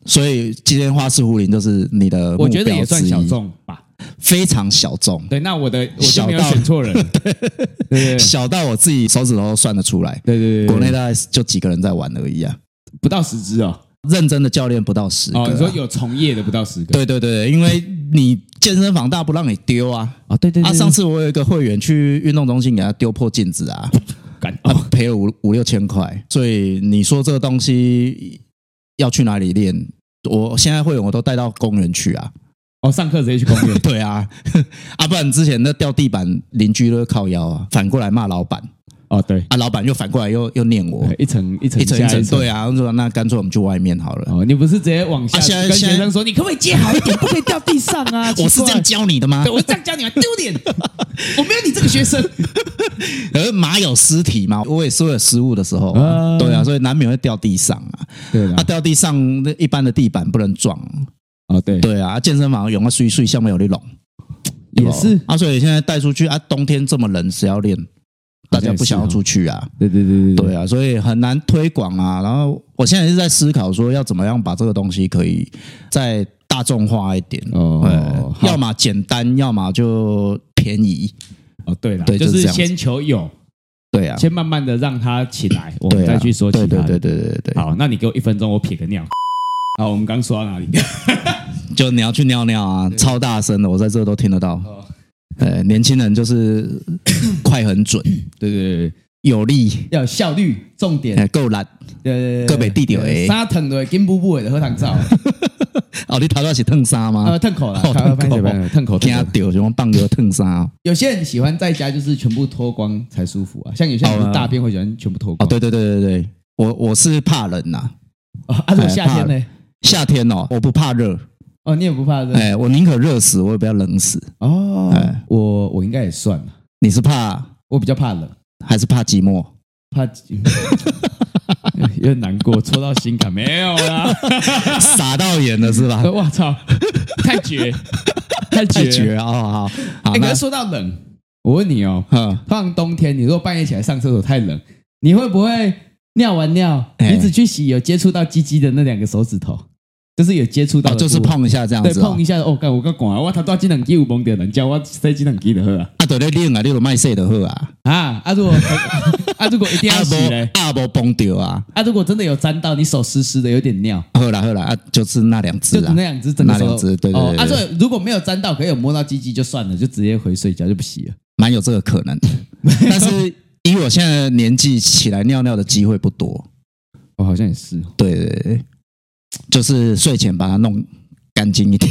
所以今天花式壶铃就是你的，我觉得也算小众吧，非常小众。对，那我的我就没有选错人，对对对，小到我自己手指头都算得出来。对对对，国内大概就几个人在玩而已啊，不到十支哦。认真的教练不到十个，你说有从业的不到十个？对对对，因为你健身房大不让你丢啊！啊，对对对，啊，上次我有一个会员去运动中心给他丢破镜子啊 赔了五五六千块。所以你说这个东西要去哪里练？我现在会员我都带到公园去啊。哦，上课直接去公园？对啊，啊，不然之前那掉地板，邻居都会靠腰啊，反过来骂老板。哦，对啊，老板又反过来又又念我，一层一层一层一层，对啊，我说那干脆我们去外面好了。哦，你不是直接往下跟学生说，你可不可以接好一点，不可以掉地上啊？我是这样教你的吗？对，我这样教你啊，丢脸！我没有你这个学生。而马有失蹄嘛，我也是会有失误的时候，对啊，所以难免会掉地上啊。对啊，掉地上那一般的地板不能撞。啊，对对啊，健身房用个碎碎下面有那种，也是啊，所以现在带出去啊，冬天这么冷，谁要练？大家不想要出去啊，对对对对对啊，所以很难推广啊。然后我现在是在思考说，要怎么样把这个东西可以再大众化一点哦。要么简单，要么就便宜。哦，对了，对，就是先求有，对啊，先慢慢的让它起来，我们再去说其他。对对对对对对。好，那你给我一分钟，我撇个尿。好，我们刚说到哪里？就你要去尿尿啊，超大声的，我在这都听得到。呃，年轻人就是 快很准，对对对，有力要有效率，重点够懒，呃，个别地点诶，沙腾的金布布的喝汤皂，哦，你头到是烫沙吗？呃，烫口了，烫口，烫口，听掉什么棒哥烫沙？有些人喜欢在家就是全部脱光才舒服啊，像有些人大便会喜欢全部脱光。哦，对对对对对，我我是怕冷呐，啊，这夏天呢？夏天哦，我不怕热。哦，你也不怕热？哎，我宁可热死，我也不要冷死。哦，哎，我我应该也算了。你是怕？我比较怕冷，还是怕寂寞？怕寂寞，有点难过，戳到心坎。没有啦，傻到眼了是吧？我操，太绝，太绝，绝啊！好好，应该说到冷，我问你哦，放冬天，你如果半夜起来上厕所太冷，你会不会尿完尿，你只去洗有接触到鸡鸡的那两个手指头？就是有接触到，就是碰一下这样子，对，碰一下哦。干我刚讲啊，哇，他多技能机有蒙掉人叫我塞技能机的喝啊。啊，对咧，练啊，你有卖色的喝啊。啊啊，如果 啊如果一定要洗嘞，啊不崩掉啊。啊，如果真的有沾到，你手湿湿的，有点尿。喝了喝了啊，就是那两只，就那两只，那两只，对对对。啊，所以如果没有沾到，可以有摸到鸡鸡就算了，就直接回睡觉就不洗了。蛮有这个可能，但是以我现在年纪起来尿尿的机会不多。我好像也是，对对对。就是睡前把它弄干净一点，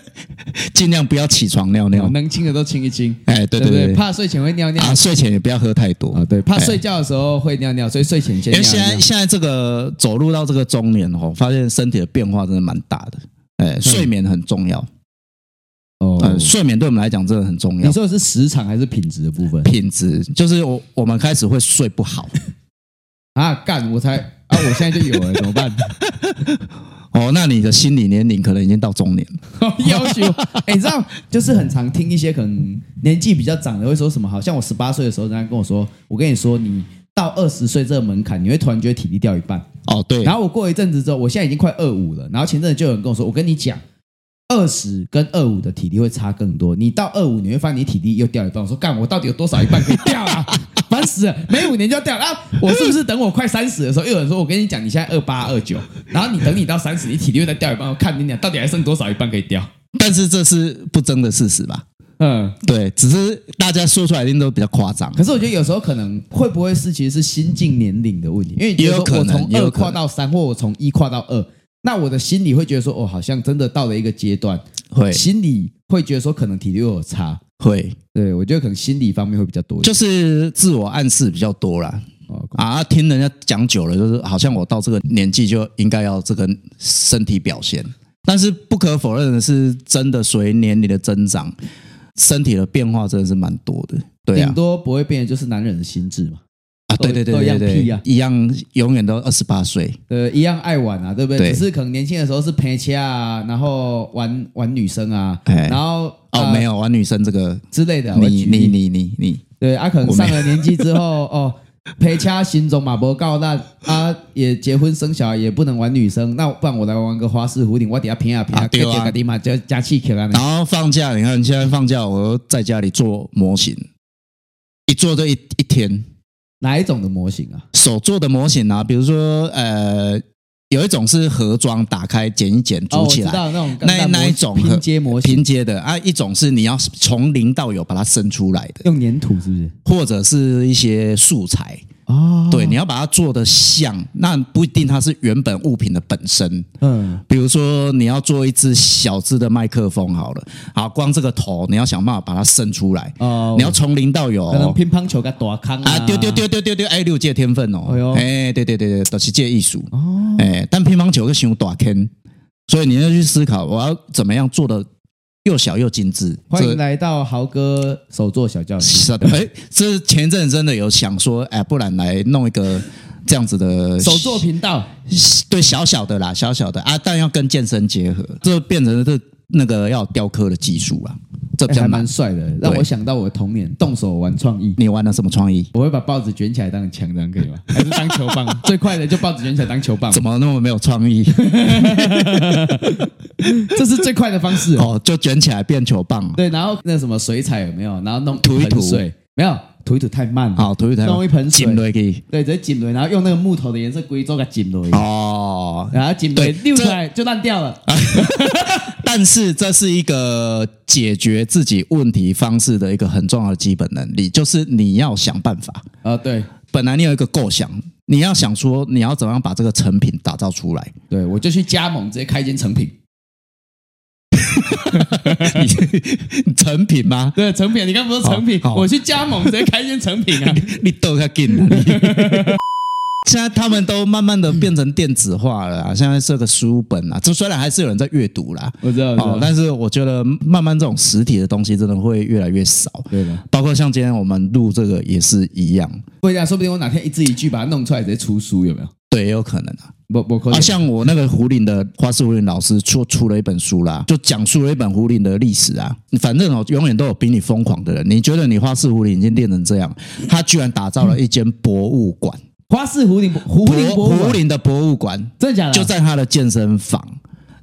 尽量不要起床尿尿，能清的都清一清。哎，对对对，怕睡前会尿尿啊，睡前也不要喝太多啊，对，怕睡觉的时候会尿尿，所以睡前先。因为现在现在这个走入到这个中年哦，发现身体的变化真的蛮大的。哎，睡眠很重要哦，睡眠对我们来讲真的很重要。你说的是时长还是品质的部分？品质就是我我们开始会睡不好啊，干我才。啊！我现在就有了，怎么办？哦，那你的心理年龄可能已经到中年了。要求，哎，你知道，就是很常听一些可能年纪比较长的会说什么？好像我十八岁的时候，人家跟我说，我跟你说，你到二十岁这个门槛，你会突然觉得体力掉一半。哦，对。然后我过一阵子之后，我现在已经快二五了。然后前阵子就有人跟我说，我跟你讲，二十跟二五的体力会差更多。你到二五，你会发现你体力又掉一半。我说，干，我到底有多少一半可以掉啊？烦死了，每五年就要掉啊！我是不是等我快三十的时候，又有人说，我跟你讲，你现在二八二九，然后你等你到三十，你体力又再掉一半，我看你俩到底还剩多少一半可以掉？但是这是不争的事实吧？嗯，对，只是大家说出来一定都比较夸张。可是我觉得有时候可能会不会是其实是心境年龄的问题？因为也有可能我从二跨到三，或我从一跨到二，那我的心里会觉得说，哦，好像真的到了一个阶段，会心里会觉得说，可能体力又有差。会，对，我觉得可能心理方面会比较多，就是自我暗示比较多啦。啊，听人家讲久了，就是好像我到这个年纪就应该要这个身体表现。但是不可否认的是，真的随年龄的增长，身体的变化真的是蛮多的。对啊，顶多不会变的就是男人的心智嘛。啊，对对对对对，一样，一样永远都二十八岁，呃，一样爱玩啊，对不对？对只是可能年轻的时候是陪车啊，然后玩玩女生啊，然后哦，没有玩女生这个之类的。你你你你你，对啊，可能上了年纪之后哦，陪车心中嘛不够烂啊，也结婚生小孩也不能玩女生，那不然我来玩个花式蝴蝶，我底下平啊平啊，对啊，嘛就加气球啊。然后放假，你看现在放假，我在家里做模型，一做就一一天。哪一种的模型啊？手做的模型啊，比如说呃，有一种是盒装，打开剪一剪组起来，哦、那种那那一种拼接模型拼接的啊，一种是你要从零到有把它生出来的，用粘土是不是？或者是一些素材。哦，对，你要把它做的像，那不一定它是原本物品的本身。嗯，比如说你要做一只小只的麦克风好了，好，光这个头你要想办法把它伸出来。哦，你要从零到有，可能乒乓球跟大坑啊，丢丢丢丢丢丢，哎，六界天分哦。哎对对对对，都是界艺术。哦，哎，但乒乓球是伤大坑，所以你要去思考，我要怎么样做的。又小又精致，欢迎来到豪哥手作小教室。是的，哎，这前阵真的有想说，哎，不然来弄一个这样子的手作频道，对，小小的啦，小小的啊，但要跟健身结合，这变成是那个要雕刻的技术啊。这还蛮帅的，让我想到我的童年，动手玩创意。你玩了什么创意？我会把报纸卷起来当枪，这样可以吗？还是当球棒？最快的就报纸卷起来当球棒。怎么那么没有创意？这是最快的方式哦，就卷起来变球棒。对，然后那什么水彩有没有？然后弄涂一涂水，没有涂一涂太慢了。好，涂一涂弄一盆水，对，直接浸落，然后用那个木头的颜色归做个浸落。哦，然后浸落溜出来就烂掉了。但是这是一个解决自己问题方式的一个很重要的基本能力，就是你要想办法啊。对，本来你有一个构想，你要想说你要怎么样把这个成品打造出来。对，我就去加盟，直接开一间成品。你成品吗？对，成品。你刚不是成品？我去加盟，直接开一间成品啊！你都要进现在他们都慢慢的变成电子化了啊！现在是个书本啊，这虽然还是有人在阅读啦，我知道，哦，但是我觉得慢慢这种实体的东西真的会越来越少。对的，包括像今天我们录这个也是一样。不一样，说不定我哪天一字一句把它弄出来，直接出书，有没有？对，也有可能啊。不不可能啊，像我那个胡林的花式胡林老师出出了一本书啦，就讲述了一本胡林的历史啊。反正哦，永远都有比你疯狂的人。你觉得你花式胡林已经练成这样，他居然打造了一间博物馆。花式胡林胡林胡林的博物馆，真的假的？就在他的健身房。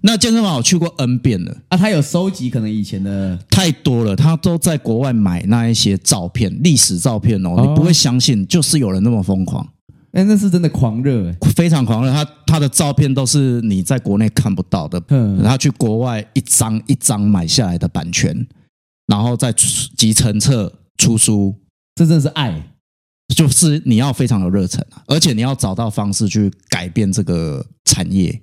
那健身房我去过 N 遍了啊，他有收集可能以前的太多了，他都在国外买那一些照片，历史照片哦，你不会相信，就是有人那么疯狂。哎，那是真的狂热，欸，非常狂热。他他的照片都是你在国内看不到的，嗯，他去国外一张一张买下来的版权，然后再集成册出书，这真的是爱。就是你要非常有热忱，而且你要找到方式去改变这个产业。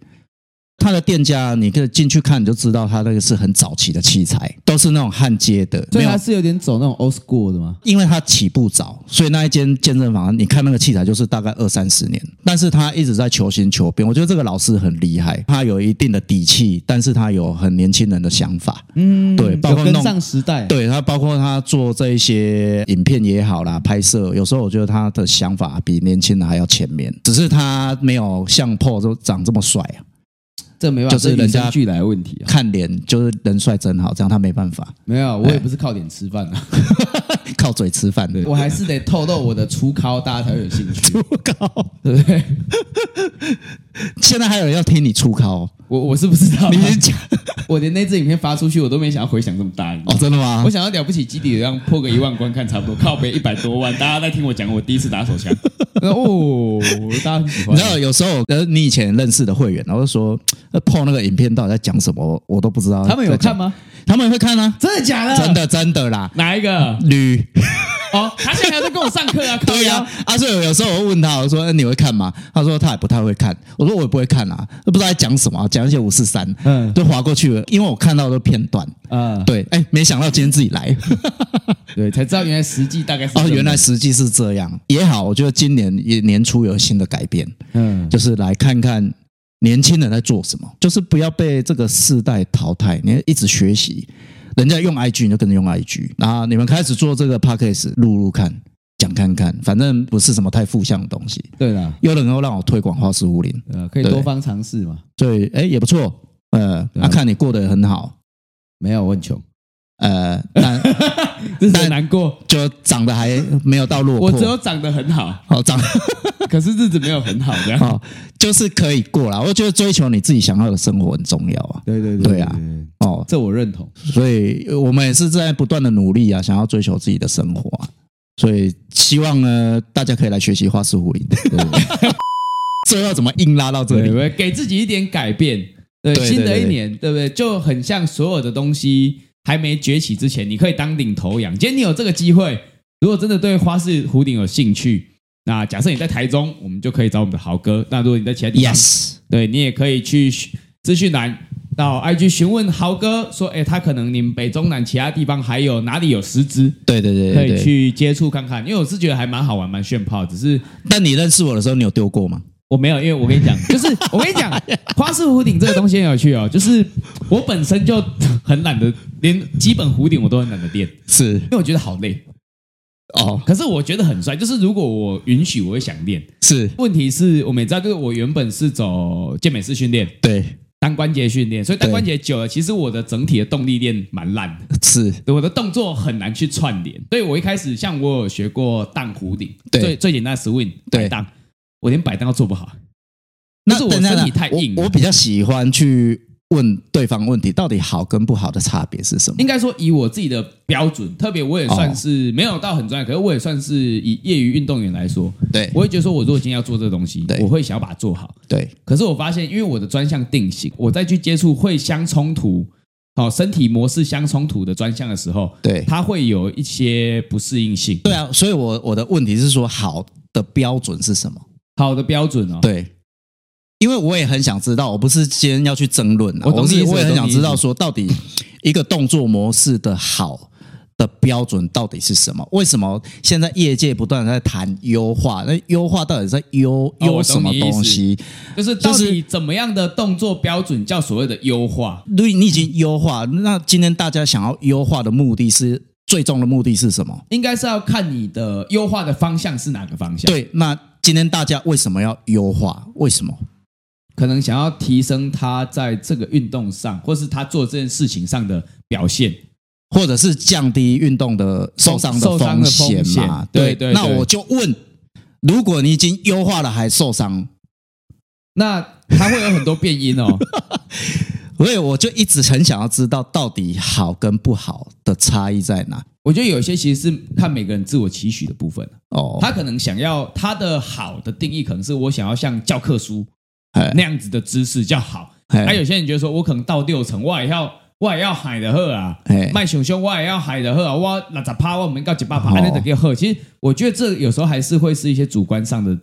他的店家，你可以进去看，你就知道他那个是很早期的器材，都是那种焊接的。所以他是有点走那种 old school 的吗？因为他起步早，所以那一间健身房，你看那个器材就是大概二三十年，但是他一直在求新求变。我觉得这个老师很厉害，他有一定的底气，但是他有很年轻人的想法。嗯，对，包括跟上时代。对，他包括他做这一些影片也好啦，拍摄，有时候我觉得他的想法比年轻人还要前面，只是他没有像 Paul 都长这么帅啊。这没办法，就是人家俱来的问题。看脸就是人帅真好，这样他没办法。没有，我也不是靠脸吃饭的，靠嘴吃饭的。我还是得透露我的粗尻，大家才会有兴趣。粗高，对不对？现在还有人要听你粗尻，我我是不知道。你讲，我连那支影片发出去，我都没想要回想这么大。哦，真的吗？我想要了不起基底这样破个一万观看差不多，靠北一百多万，大家在听我讲我第一次打手枪。哦，大家很喜欢。你知道有时候呃，你以前认识的会员，然后说。那破那个影片到底在讲什么？我都不知道。他们有看吗？他们也会看啊！真的假的？真的真的啦！哪一个？女哦，他现在还在跟我上课啊！对呀，啊，所以有时候我会问他，我说：“你会看吗？”他说：“他也不太会看。”我说：“我也不会看啊，都不知道在讲什么，讲一些五四三，嗯，就划过去了。因为我看到的片段，嗯，对，哎，没想到今天自己来，对，才知道原来实际大概是哦，原来实际是这样也好。我觉得今年也年初有新的改变，嗯，就是来看看。年轻人在做什么？就是不要被这个世代淘汰。你要一直学习，人家用 IG 你就跟着用 IG。然后你们开始做这个 Podcast，录录看，讲看看，反正不是什么太负向的东西。对啦，又能够让我推广花式壶铃，呃，可以多方尝试嘛。对，哎，也不错。呃，那看你过得很好。没有，我很穷。呃，但 但难过，就长得还没有到落魄。我只有长得很好，好长。可是日子没有很好，这样、哦、就是可以过啦。我觉得追求你自己想要的生活很重要啊。对对对，对啊，哦，这我认同。所以我们也是在不断的努力啊，想要追求自己的生活啊。所以希望呢，大家可以来学习花式壶铃。最后怎么硬拉到这里？对不对？给自己一点改变，对新的一年，对不对？就很像所有的东西还没崛起之前，你可以当领头羊。今天你有这个机会，如果真的对花式壶顶有兴趣，那假设你在台中，我们就可以找我们的豪哥。那如果你在其他地方，yes，对你也可以去资讯栏到 IG 询问豪哥，说，哎，他可能你们北中南其他地方还有哪里有师资？对对对，可以去接触看看。因为我是觉得还蛮好玩，蛮炫炮。只是，但你认识我的时候，你有丢过吗？我没有，因为我跟你讲，就是我跟你讲，花式壶顶这个东西很有趣哦。就是我本身就很懒得，连基本壶顶我都很懒得练，是因为我觉得好累哦。可是我觉得很帅，就是如果我允许，我会想练。是，问题是我们也知道，就是我原本是走健美式训练，对。单关节训练，所以单关节久了，其实我的整体的动力链蛮烂的，是我的动作很难去串联。所以我一开始像我有学过荡壶顶，最最简单的 swing 对荡，我连摆单都做不好，那是我身体太硬我。我比较喜欢去。问对方问题，到底好跟不好的差别是什么？应该说，以我自己的标准，特别我也算是没有到很专业，可是我也算是以业余运动员来说，对，我会觉得说，我如果今天要做这个东西，我会想要把它做好。对，可是我发现，因为我的专项定型，我再去接触会相冲突、好身体模式相冲突的专项的时候，对，它会有一些不适应性。对啊，所以我我的问题是说，好的标准是什么？好的标准哦，对。因为我也很想知道，我不是今天要去争论啊，我是我也很想知道说，到底一个动作模式的好的标准到底是什么？为什么现在业界不断在谈优化？那优化到底在优优什么东西？就是到底怎么样的动作标准叫所谓的优化？如果你已经优化，那今天大家想要优化的目的是最终的目的是什么？应该是要看你的优化的方向是哪个方向？对，那今天大家为什么要优化？为什么？可能想要提升他在这个运动上，或是他做这件事情上的表现，或者是降低运动的受伤的风险嘛？对对。那我就问，如果你已经优化了还受伤，那他会有很多变音哦。所以我就一直很想要知道，到底好跟不好的差异在哪？我觉得有些其实是看每个人自我期许的部分哦。他可能想要他的好的定义，可能是我想要像教科书。那样子的知识叫好，还有些人觉得说，我可能到六层，我也要，我也要海的喝啊，卖熊熊，我也要海的喝啊，我那咋趴，我们搞几把趴，那得给喝。其实我觉得这有时候还是会是一些主观上的、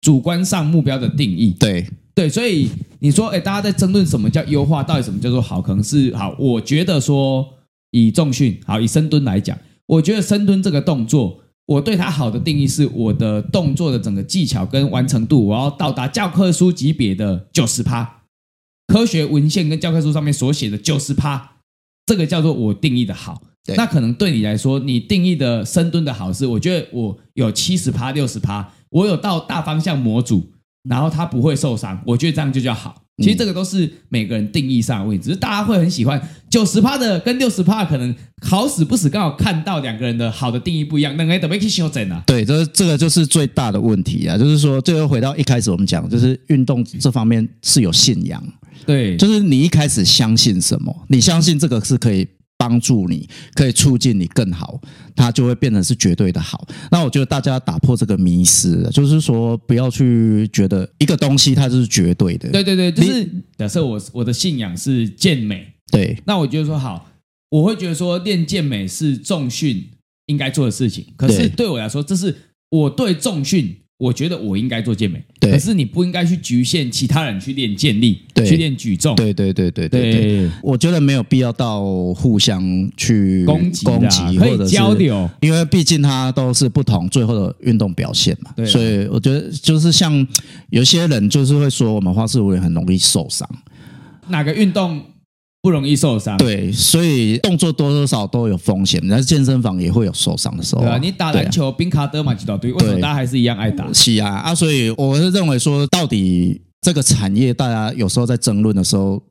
主观上目标的定义。对对，所以你说，哎，大家在争论什么叫优化，到底什么叫做好？可能是好，我觉得说以重训，好以深蹲来讲，我觉得深蹲这个动作。我对它好的定义是，我的动作的整个技巧跟完成度，我要到达教科书级别的九十趴，科学文献跟教科书上面所写的九十趴，这个叫做我定义的好。那可能对你来说，你定义的深蹲的好是，我觉得我有七十趴、六十趴，我有到大方向模组，然后他不会受伤，我觉得这样就叫好。其实这个都是每个人定义上的问题，只是大家会很喜欢九十趴的跟六十趴，可能好死不死刚好看到两个人的好的定义不一样，那该怎么去修正呢？对，这这个就是最大的问题啊！就是说，最后回到一开始我们讲，就是运动这方面是有信仰，对，就是你一开始相信什么，你相信这个是可以。帮助你，可以促进你更好，它就会变成是绝对的好。那我觉得大家打破这个迷思，就是说不要去觉得一个东西它就是绝对的。对对对，就是假设我我的信仰是健美，对，那我觉得说好，我会觉得说练健美是重训应该做的事情。可是对我来说，这是我对重训。我觉得我应该做健美，可是你不应该去局限其他人去练健力，对，去练举重，对对对对对对。我觉得没有必要到互相去攻击攻击，或者交流，因为毕竟它都是不同最后的运动表现嘛。对，所以我觉得就是像有些人就是会说我们花式壶铃很容易受伤，哪个运动？不容易受伤，对，所以动作多多少都有风险。但是健身房也会有受伤的时候，对啊。你打篮球，冰卡德嘛，几道对，为什么大家还是一样爱打？是啊，啊，所以我是认为说，到底这个产业，大家有时候在争论的时候，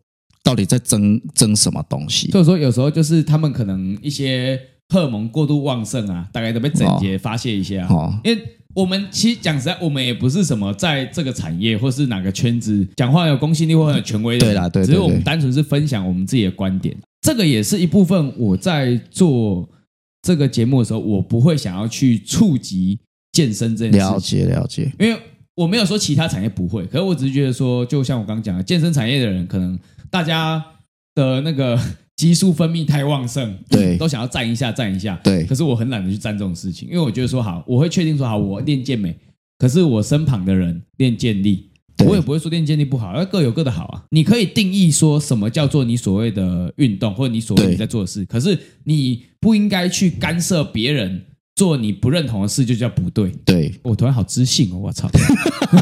到底在争争什么东西？所以说，有时候就是他们可能一些荷尔蒙过度旺盛啊，大概都被整洁发泄一下，哦，因为。我们其实讲实在，我们也不是什么在这个产业或是哪个圈子讲话有公信力或很有权威的，对啦，对，只是我们单纯是分享我们自己的观点。这个也是一部分。我在做这个节目的时候，我不会想要去触及健身这件事情。了解，了解。因为我没有说其他产业不会，可是我只是觉得说，就像我刚刚讲的，健身产业的人可能大家的那个激素分泌太旺盛，对，都想要站一下站一下，对。可是我很懒得去站这种事情，因为我觉得说好，我会确定说好，我练健美，可是我身旁的人练健力。我也不会说练健力不好，要各有各的好啊。你可以定义说什么叫做你所谓的运动，或者你所谓你在做的事。可是你不应该去干涉别人做你不认同的事，就叫不对。对，我突然好知性哦，我操！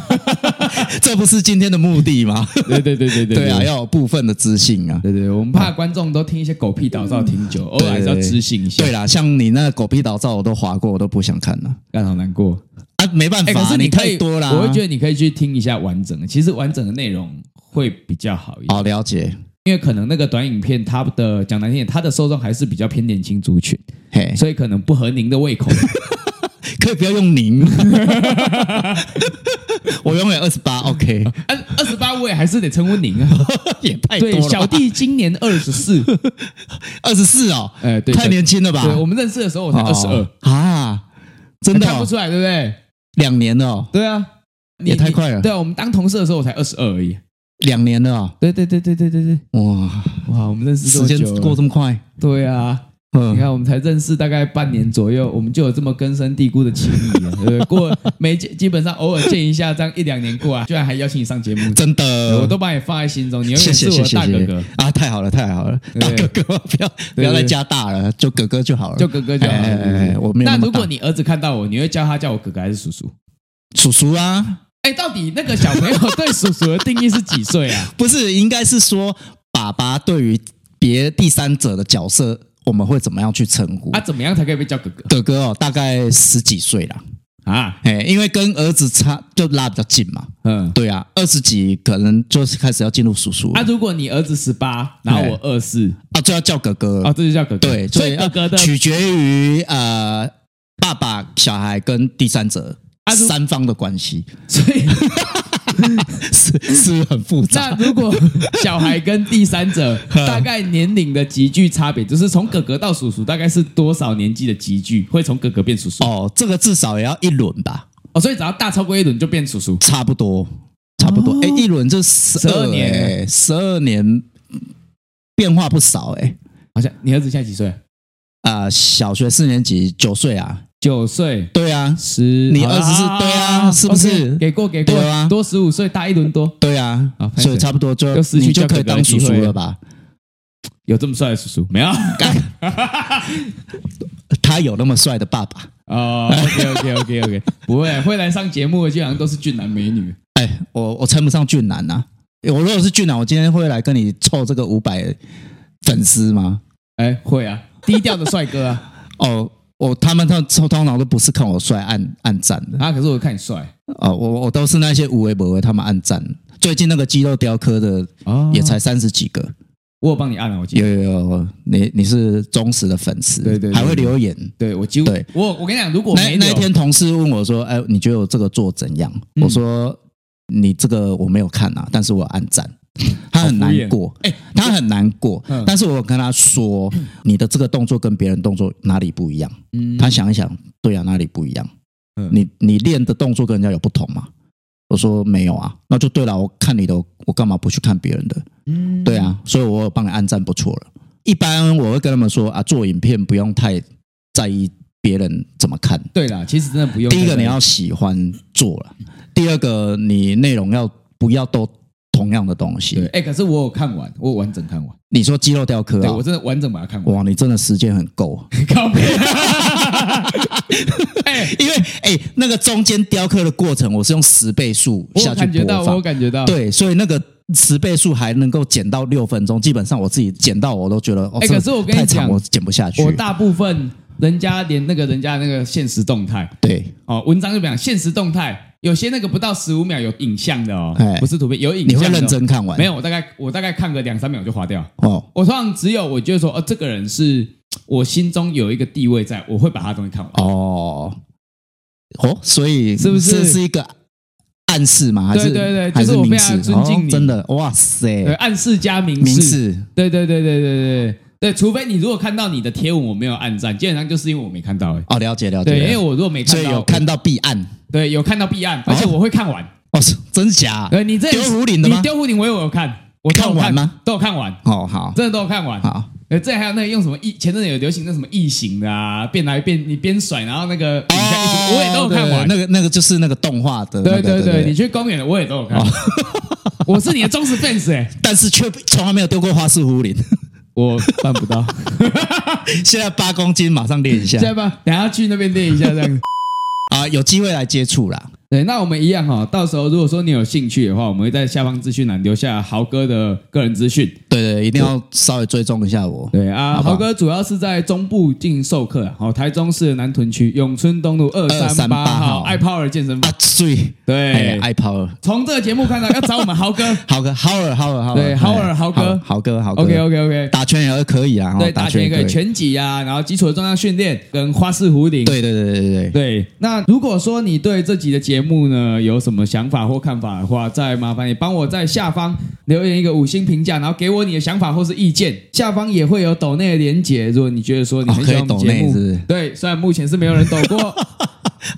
这不是今天的目的吗？对对对对对，对啊，要有部分的知性啊。对对，我们怕观众都听一些狗屁倒灶听久，偶尔还是要知性一下。对啦，像你那狗屁倒灶我都划过，我都不想看了，干好难过。啊，没办法，可是你可以太多啦。我会觉得你可以去听一下完整的，其实完整的内容会比较好一点。好了解，因为可能那个短影片，它的讲难听点，它的受众还是比较偏年轻族群，嘿，所以可能不合您的胃口。可以不要用您，我永远二十八，OK。二二十八，我也还是得称呼您啊，也太多了。对，小弟今年二十四，二十四哦，哎，对，太年轻了吧？对，我们认识的时候我才二十二。啊，真的看不出来，对不对？两年了哦，对啊，也太快了。对啊，我们当同事的时候我才二十二而已，两年了哦。对对对对对对对，哇哇，我们认识时间过这么快，对啊。你看，我们才认识大概半年左右，我们就有这么根深蒂固的情谊了。对，过没基本上偶尔见一下，这样一两年过啊，居然还邀请你上节目，真的，我都把你放在心中，你永远是我的大哥哥啊！太好了，太好了，大哥哥，不要不要再加大了，就哥哥就好了，就哥哥就好了。哎，我没有。那如果你儿子看到我，你会叫他叫我哥哥还是叔叔？叔叔啊！哎，到底那个小朋友对叔叔的定义是几岁啊？不是，应该是说爸爸对于别第三者的角色。我们会怎么样去称呼？啊，怎么样才可以被叫哥哥？哥哥哦，大概十几岁啦啊，哎，因为跟儿子差就拉比较近嘛。嗯，对啊，二十几可能就是开始要进入叔叔。啊，如果你儿子十八，然后我二四，啊，就要叫哥哥啊，这就叫哥哥。对，所以哥哥的取决于呃爸爸、小孩跟第三者三方的关系，所以。是是很复杂。那如果小孩跟第三者 大概年龄的急剧差别，就是从哥哥到叔叔，大概是多少年纪的急剧会从哥哥变叔叔？哦，这个至少也要一轮吧。哦，所以只要大超过一轮就变叔叔，差不多，差不多。哎，一轮就十二年，十二年变化不少哎。好像你儿子现在几岁？啊，小学四年级，九岁啊。九岁，对啊，十，你二十四，对啊，是不是？给过，给过啊，多十五岁，大一轮多，对啊，所以差不多就你就可以当叔叔了吧？有这么帅的叔叔没有？他有那么帅的爸爸哦。OK，OK，OK，OK，不会，会来上节目的基本上都是俊男美女。哎，我我称不上俊男呐。我如果是俊男，我今天会来跟你凑这个五百粉丝吗？哎，会啊，低调的帅哥啊。哦。我他们他通常都不是看我帅按按赞的啊，可是我看你帅哦，我我都是那些无为不为他们按赞。最近那个肌肉雕刻的也才三十几个，我有帮你按了，我记得有有有，你你是忠实的粉丝，对对，还会留言，对我几乎对我我跟你讲，如果那那天同事问我说，哎，你觉得我这个做怎样？我说你这个我没有看啊，但是我按赞。他很难过，哎，他很难过。但是我跟他说，你的这个动作跟别人动作哪里不一样？他想一想，对啊，哪里不一样？你你练的动作跟人家有不同吗？我说没有啊，那就对了。我看你的，我干嘛不去看别人的？嗯对啊，所以我有帮你按赞不错了。一般我会跟他们说啊，做影片不用太在意别人怎么看。对啦，其实真的不用。第一个你要喜欢做了，第二个你内容要不要都。同样的东西，哎，可是我有看完，我有完整看完。你说肌肉雕刻啊？我真的完整把它看完。哇，你真的时间很够。靠边！哎，因为哎，那个中间雕刻的过程，我是用十倍速下去播放。我感觉到，我感觉到。对，所以那个十倍速还能够剪到六分钟，基本上我自己剪到我都觉得，哎，可是我跟你讲，我剪不下去。我大部分人家连那个人家那个现实动态，对，哦，文章就讲现实动态。有些那个不到十五秒有影像的哦，不是图片，有影像。你会认真看完？没有，我大概我大概看个两三秒就划掉。哦，我通常只有我觉得说，哦，这个人是我心中有一个地位在，我会把他东西看完。哦，哦，所以是不是这是一个暗示吗？还是对对对，就是我非常尊敬你，真的，哇塞，暗示加明示，明示，对对对对对对。对，除非你如果看到你的贴文我没有按赞，基本上就是因为我没看到。哦，了解了解。对，因为我如果没看到，所以有看到必按。对，有看到必按，而且我会看完。哦，真假？对，你这丢壶顶的吗？你丢壶顶我有看，我看完吗？都有看完。哦，好，真的都有看完。好。呃，这还有那个用什么异？前阵子有流行那什么异形的啊，变来变你边甩，然后那个我也都有看完。那个那个就是那个动画的。对对对，你去公园的我也都有看。我是你的忠实 fans 哎，但是却从来没有丢过花式壶铃，我办不到。现在八公斤，马上练一下。现在吧，等下去那边练一下这样子。啊，有机会来接触啦。对，那我们一样哈，到时候如果说你有兴趣的话，我们会在下方资讯栏留下豪哥的个人资讯。对对，一定要稍微追踪一下我。对啊，豪哥主要是在中部进行授课，好，台中市的南屯区永春东路二三八号爱 Power 健身房。对对，爱 Power。从这个节目看到 要找我们豪哥，豪哥，豪尔，豪尔，豪尔，对，豪尔，豪哥，豪哥，豪哥。OK OK OK，打拳也可以啊，对，打拳也可以，拳击啊，然后基础的重量训练跟花式壶铃。对对对对对对。对，那如果说你对这集的节目呢有什么想法或看法的话，再麻烦你帮我在下方留言一个五星评价，然后给我你的想法或是意见。下方也会有抖内的连结，如果你觉得说你很喜欢我们节目，对，虽然目前是没有人抖过，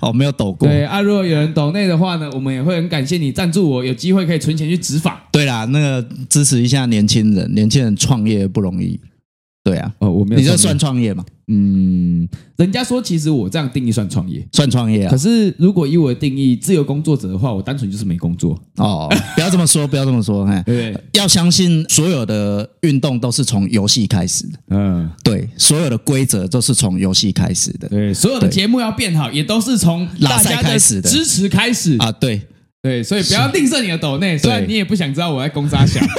哦，没有抖过，对啊，如果有人抖内的话呢，我们也会很感谢你赞助我，有机会可以存钱去执法。对啦，那个支持一下年轻人，年轻人创业不容易。对啊，哦，我没有，你这算创业吗？嗯，人家说其实我这样定义算创业，算创业啊。可是如果以我的定义，自由工作者的话，我单纯就是没工作哦。不要这么说，不要这么说，嘿，对，要相信所有的运动都是从游戏开始的。嗯，对，所有的规则都是从游戏开始的。对，所有的节目要变好，也都是从大家的支持开始啊。对，对，所以不要吝啬你的抖内，虽然你也不想知道我在攻杀小。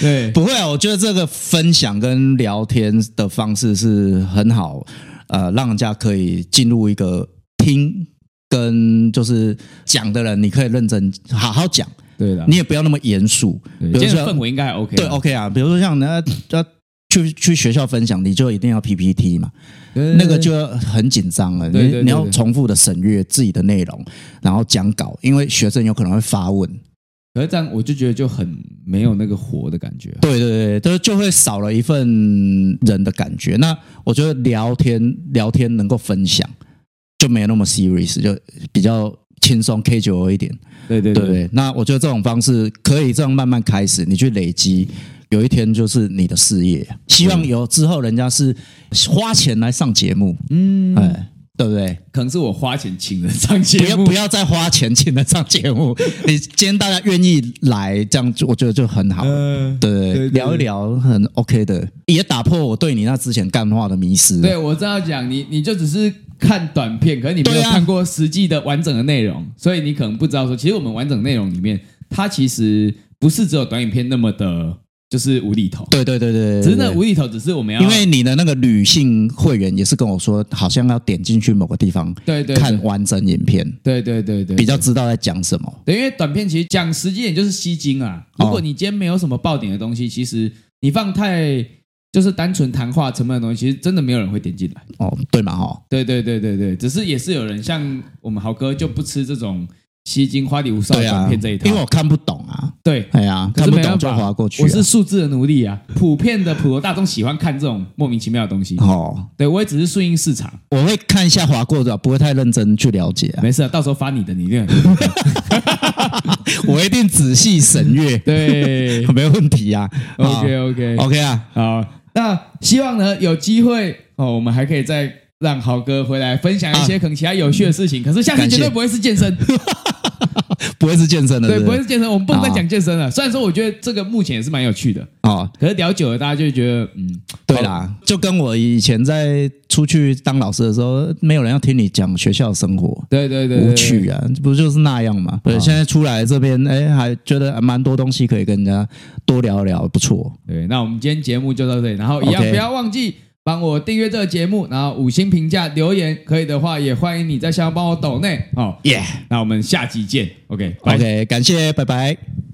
对，不会啊，我觉得这个分享跟聊天的方式是很好，呃，让人家可以进入一个听跟就是讲的人，你可以认真好好讲，对的，你也不要那么严肃，今天氛围应该还 OK，对，OK 啊，比如说像人家要去去学校分享，你就一定要 PPT 嘛，那个就很紧张了，你你要重复的审阅自己的内容，然后讲稿，因为学生有可能会发问。可是这样，我就觉得就很没有那个活的感觉。对对对，就就会少了一份人的感觉。那我觉得聊天聊天能够分享，就没有那么 serious，就比较轻松 casual 一点。对对对，对，对。那我觉得这种方式可以这样慢慢开始，你去累积，有一天就是你的事业。希望有之后人家是花钱来上节目。嗯，哎。对不对？可能是我花钱请人上节目，不要不要再花钱请人上节目。你今天大家愿意来，这样我觉得就很好。嗯，对，对，对，聊一聊很 OK 的，也打破我对你那之前干话的迷失。对，我知道讲你，你就只是看短片，可是你没有看过实际的完整的内容，所以你可能不知道说，其实我们完整内容里面，它其实不是只有短影片那么的。就是无厘头，对对对对，只是那无厘头，只是我们要，因为你的那个女性会员也是跟我说，好像要点进去某个地方，对对，看完整影片，对对对对，比较知道在讲什么。对，因为短片其实讲实际点就是吸睛啊。如果你今天没有什么爆点的东西，其实你放太就是单纯谈话成本的东西，其实真的没有人会点进来。哦，对嘛哈，对对对对对，只是也是有人像我们豪哥就不吃这种。吸金花里胡哨短片这一套，因为我看不懂啊。对，哎呀，看不懂就划过去。我是数字的奴隶啊，普遍的普罗大众喜欢看这种莫名其妙的东西。哦，对，我也只是顺应市场，我会看一下划过的，不会太认真去了解。没事，到时候发你的，你一定。我一定仔细审阅，对，没问题啊。OK，OK，OK 啊，好，那希望呢有机会哦，我们还可以再让豪哥回来分享一些可能其他有趣的事情。可是下次绝对不会是健身。不会是健身的，对，不会是健身。我们不能再讲健身了。虽然说，我觉得这个目前也是蛮有趣的啊。可是聊久了，大家就会觉得，嗯，对啦，就跟我以前在出去当老师的时候，没有人要听你讲学校生活，对对对，无趣啊，不就是那样嘛？对，现在出来这边，哎，还觉得蛮多东西可以跟人家多聊聊，不错。对，那我们今天节目就到这里，然后一样不要忘记。帮我订阅这个节目，然后五星评价留言，可以的话也欢迎你在下方帮我抖内哦。耶，那我们下集见。OK，OK，感谢，拜拜。